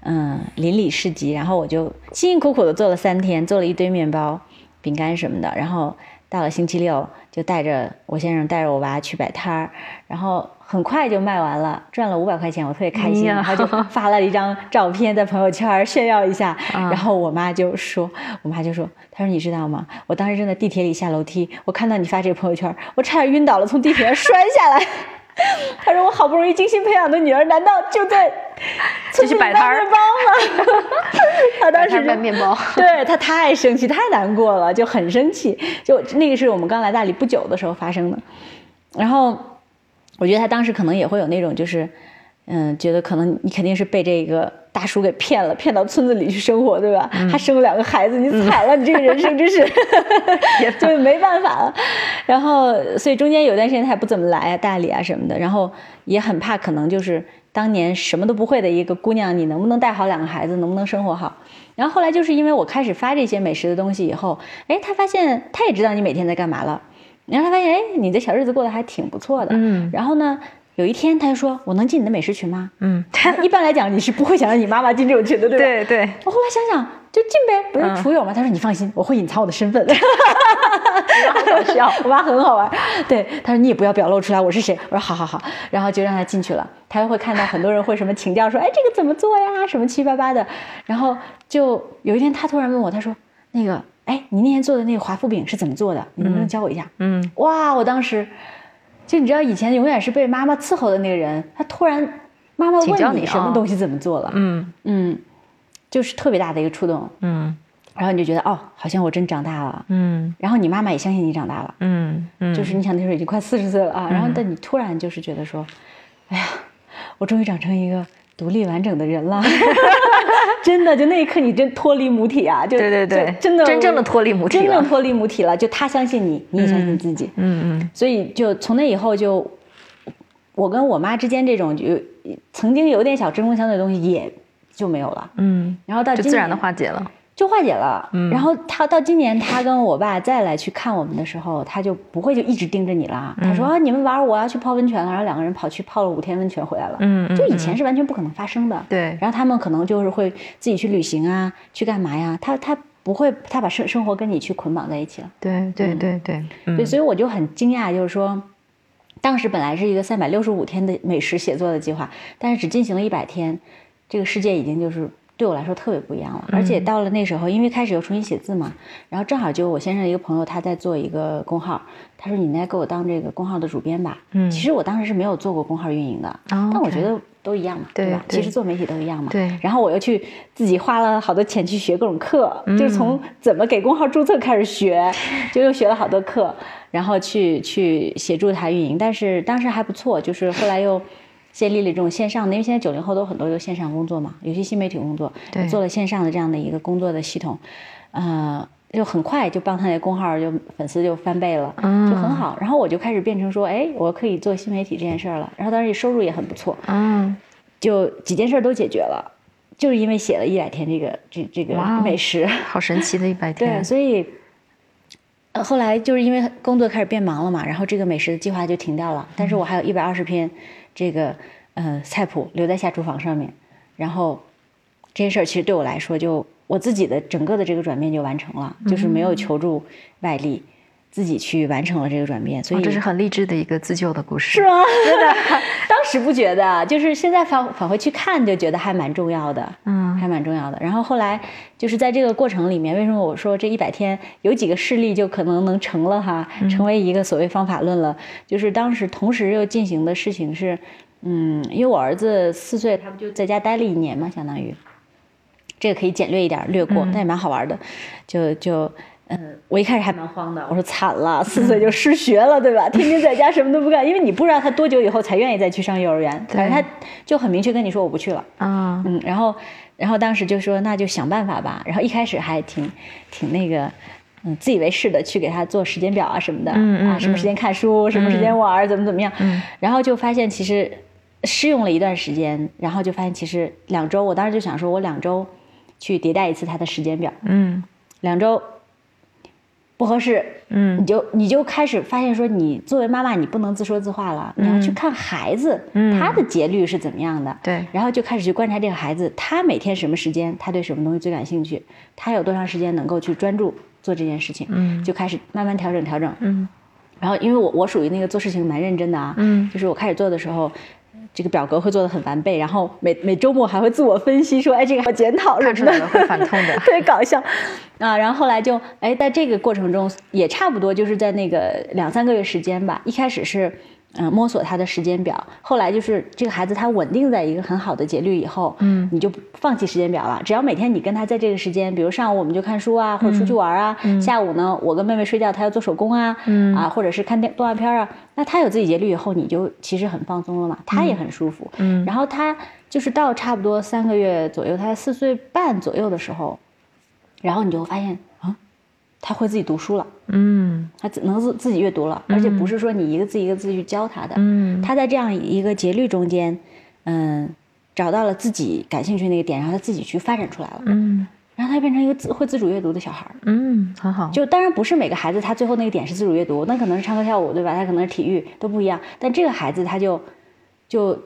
嗯，邻里市集，然后我就辛辛苦苦的做了三天，做了一堆面包、饼干什么的，然后到了星期六就带着我先生带着我娃去摆摊儿，然后很快就卖完了，赚了五百块钱，我特别开心，然后就发了一张照片在朋友圈炫耀一下，啊然后我妈就说，我妈就说，她说你知道吗？我当时正在地铁里下楼梯，我看到你发这个朋友圈，我差点晕倒了，从地铁上摔下来。她说我好不容易精心培养的女儿，难道就在 就去摆摊儿面包吗？他当时卖面包，对他太生气，太难过了，就很生气。就那个是我们刚来大理不久的时候发生的，然后我觉得他当时可能也会有那种就是，嗯，觉得可能你肯定是被这个大叔给骗了，骗到村子里去生活，对吧？还生了两个孩子，你惨了，你这个人生真是 就没办法了。然后，所以中间有段时间他也不怎么来啊，大理啊什么的，然后也很怕可能就是当年什么都不会的一个姑娘，你能不能带好两个孩子，能不能生活好？然后后来就是因为我开始发这些美食的东西以后，哎，他发现他也知道你每天在干嘛了，然后他发现哎，你的小日子过得还挺不错的。嗯然后呢，有一天他就说：“我能进你的美食群吗？”嗯，一般来讲，你是不会想让你妈妈进这种群的，对吧？对对，我后来想想，就进呗，不嗯是厨友吗？他说你放心，我会隐藏我的身份。好搞笑，我妈很好玩。对，他说你也不要表露出来我是谁。我说好好好，然后就让他进去了。他就会看到很多人会什么请教说，哎，这个怎么做呀？什么七七八八的。然后就有一天他突然问我，他说那个，哎，你那天做的那个华夫饼是怎么做的？你能不能教我一下？嗯哇！我当时就你知道，以前永远是被妈妈伺候的那个人，他突然妈妈问你啊。什么东西怎么做了，嗯。嗯，就是特别大的一个触动。嗯。然后你就觉得哦，好像我真长大了。嗯。然后你妈妈也相信你长大了，嗯嗯，就是你想那时候已经快四十岁了啊，然后但你突然就是觉得说，哎呀，我终于长成一个独立完整的人了，真的，就那一刻你真脱离母体啊，就对对对真的真正的脱离母体了真正脱离母体了，就他相信你，你也相信自己，嗯嗯所以就从那以后就，我跟我妈之间这种就曾经有点小针锋相对的东西也就没有了。嗯，然后到就自然的化解了。就化解了。嗯，然后他到今年，他跟我爸再来去看我们的时候，他就不会就一直盯着你了。他说：“你们玩，我要去泡温泉了。”然后两个人跑去泡了五天温泉回来了。嗯，就以前是完全不可能发生的。对。然后他们可能就是会自己去旅行啊，去干嘛呀？他他不会，他把生生活跟你去捆绑在一起了。对对对对。对，所以我就很惊讶，就是说，当时本来是一个三百六十五天的美食写作的计划，但是只进行了一百天，这个世界已经就是。对我来说特别不一样了，而且到了那时候，因为开始又重新写字嘛，然后正好就我先生一个朋友他在做一个公号，他说你应该给我当这个公号的主编吧。嗯，其实我当时是没有做过公号运营的，但我觉得都一样嘛，对吧？其实做媒体都一样嘛。对。然后我又去自己花了好多钱去学各种课，就是从怎么给公号注册开始学，就又学了好多课，然后去去协助他运营，但是当时还不错，就是后来又。建立了这种线上的，因为现在九零后都很多都线上工作嘛，尤其新媒体工作，做了线上的这样的一个工作的系统，呃，就很快就帮他那公号就粉丝就翻倍了，就很好。然后我就开始变成说，哎，我可以做新媒体这件事儿了。然后当时收入也很不错，嗯，就几件事都解决了，就是因为写了一百天这个这这个美食，好神奇的一百天。对，所以，呃，后来就是因为工作开始变忙了嘛，然后这个美食的计划就停掉了。但是我还有一百二十篇。这个呃菜谱留在下厨房上面，然后这些事儿其实对我来说，就我自己的整个的这个转变就完成了，就是没有求助外力。自己去完成了这个转变，所以这是很励志的一个自救的故事，是吗？真的，当时不觉得，就是现在返返回去看，就觉得还蛮重要的，嗯，还蛮重要的。然后后来就是在这个过程里面，为什么我说这一百天有几个事例就可能能成了哈，成为一个所谓方法论了？就是当时同时又进行的事情是，嗯，因为我儿子四岁，他不就在家待了一年嘛，相当于，这个可以简略一点略过，但也蛮好玩的，就就。嗯，我一开始还蛮慌的，我说惨了，四岁就失学了，对吧？天天在家什么都不干，因为你不知道他多久以后才愿意再去上幼儿园。反正他就很明确跟你说我不去了。啊，嗯，然后，然后当时就说那就想办法吧。然后一开始还挺挺那个，嗯，自以为是的去给他做时间表啊什么的，嗯啊，什么时间看书，什么时间玩，怎么怎么样。然后就发现其实试用了一段时间，然后就发现其实两周，我当时就想说我两周去迭代一次他的时间表。嗯，两周。不合适，嗯，你就你就开始发现说，你作为妈妈，你不能自说自话了，你要去看孩子，嗯。他的节律是怎么样的，对，然后就开始去观察这个孩子，他每天什么时间，他对什么东西最感兴趣，他有多长时间能够去专注做这件事情，嗯，就开始慢慢调整调整，嗯，然后因为我我属于那个做事情蛮认真的啊，嗯，就是我开始做的时候。这个表格会做的很完备，然后每每周末还会自我分析，说，哎，这个好检讨，看出来了会反痛的，特别搞笑，啊，然后后来就，哎，在这个过程中也差不多就是在那个两三个月时间吧，一开始是。嗯，摸索他的时间表，后来就是这个孩子他稳定在一个很好的节律以后，嗯，你就放弃时间表了。只要每天你跟他在这个时间，比如上午我们就看书啊，或者出去玩啊，下午呢我跟妹妹睡觉，他要做手工啊，嗯啊，或者是看电动画片啊，那他有自己节律以后，你就其实很放松了嘛，他也很舒服，嗯，然后他就是到差不多三个月左右，他四岁半左右的时候，然后你就会发现。他会自己读书了，嗯，他能自自己阅读了，而且不是说你一个字一个字去教他的，嗯，他在这样一个节律中间，嗯，找到了自己感兴趣那个点，然后他自己去发展出来了，嗯，然后他变成一个自会自主阅读的小孩儿，嗯，很好。就当然不是每个孩子他最后那个点是自主阅读，那可能是唱歌跳舞，对吧？他可能是体育都不一样，但这个孩子他就就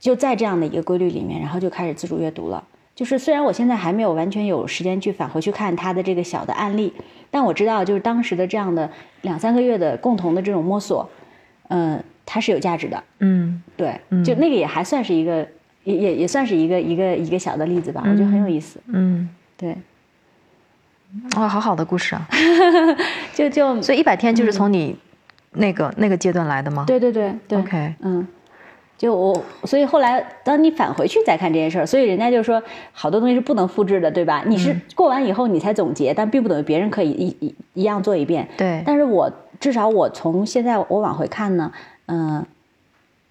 就在这样的一个规律里面，然后就开始自主阅读了。就是虽然我现在还没有完全有时间去返回去看他的这个小的案例，但我知道就是当时的这样的两三个月的共同的这种摸索，嗯，它是有价值的。嗯，对，就那个也还算是一个，也也也算是一个一个一个小的例子吧，我觉得很有意思。嗯，对。哇，好好的故事啊！就就所以一百天就是从你那个那个阶段来的吗？对对对对。OK，嗯。就我，所以后来当你返回去再看这件事儿，所以人家就说好多东西是不能复制的，对吧？你是过完以后你才总结，但并不等于别人可以一一一样做一遍。对。但是我至少我从现在我往回看呢，嗯，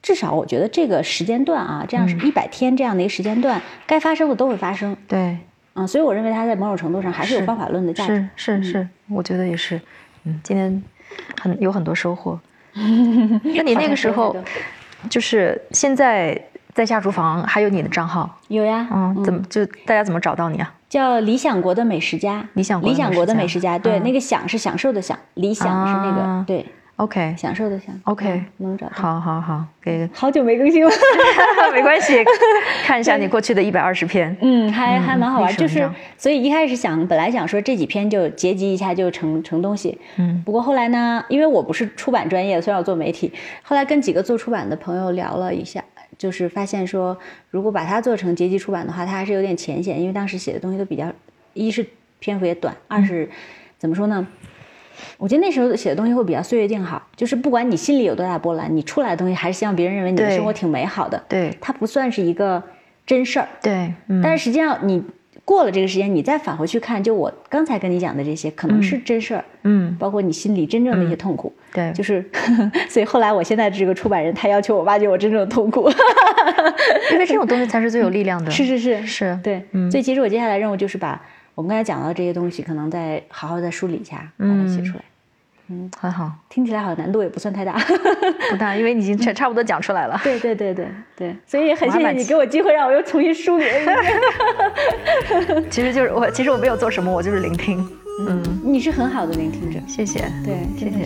至少我觉得这个时间段啊，这样是一百天这样的一个时间段，该发生的都会发生。对。嗯，所以我认为它在某种程度上还是有方法论的价值。是是是，我觉得也是。嗯，今天很有很多收获。那你那个时候？就是现在在下厨房还有你的账号，有呀，嗯，怎么就大家怎么找到你啊？叫理想国的美食家，理想国的理想国的美食家对，嗯。那个享是享受的享，理想是那个啊。对，OK 享受的享 OK，嗯能找到。好好好，给好久没更新了，没关系，看一下你过去的一百二十篇。嗯，还还蛮好玩，就是所以一开始想，本来想说这几篇就结集一下就成成东西，嗯不过后来呢，因为我不是出版专业的，虽然我做媒体，后来跟几个做出版的朋友聊了一下，就是发现说，如果把它做成结集出版的话，它还是有点浅显，因为当时写的东西都比较，一是篇幅也短，二是、怎么说呢？我觉得那时候写的东西会比较岁月静好，就是不管你心里有多大波澜，你出来的东西还是希望别人认为你的生活挺美好的。对它不算是一个真事儿，对，嗯，但是实际上你过了这个时间，你再返回去看，就我刚才跟你讲的这些，可能是真事儿，嗯，包括你心里真正的一些痛苦。对，就是，所以后来我现在这个出版人，他要求我挖掘我真正的痛苦。因为这种 东西才是最有力量的。是是是是，对，嗯所以其实我接下来任务就是把我们刚才讲到这些东西，可能再好好再梳理一下，把它写出来。嗯很好，听起来好像难度也不算太大。不大，因为你已经差差不多讲出来了。对对对对对，所以也很谢谢你给我机会，让我又重新梳理了一遍。其实就是我，其实我没有做什么，我就是聆听。嗯，你是很好的聆听者，谢谢，对，谢谢。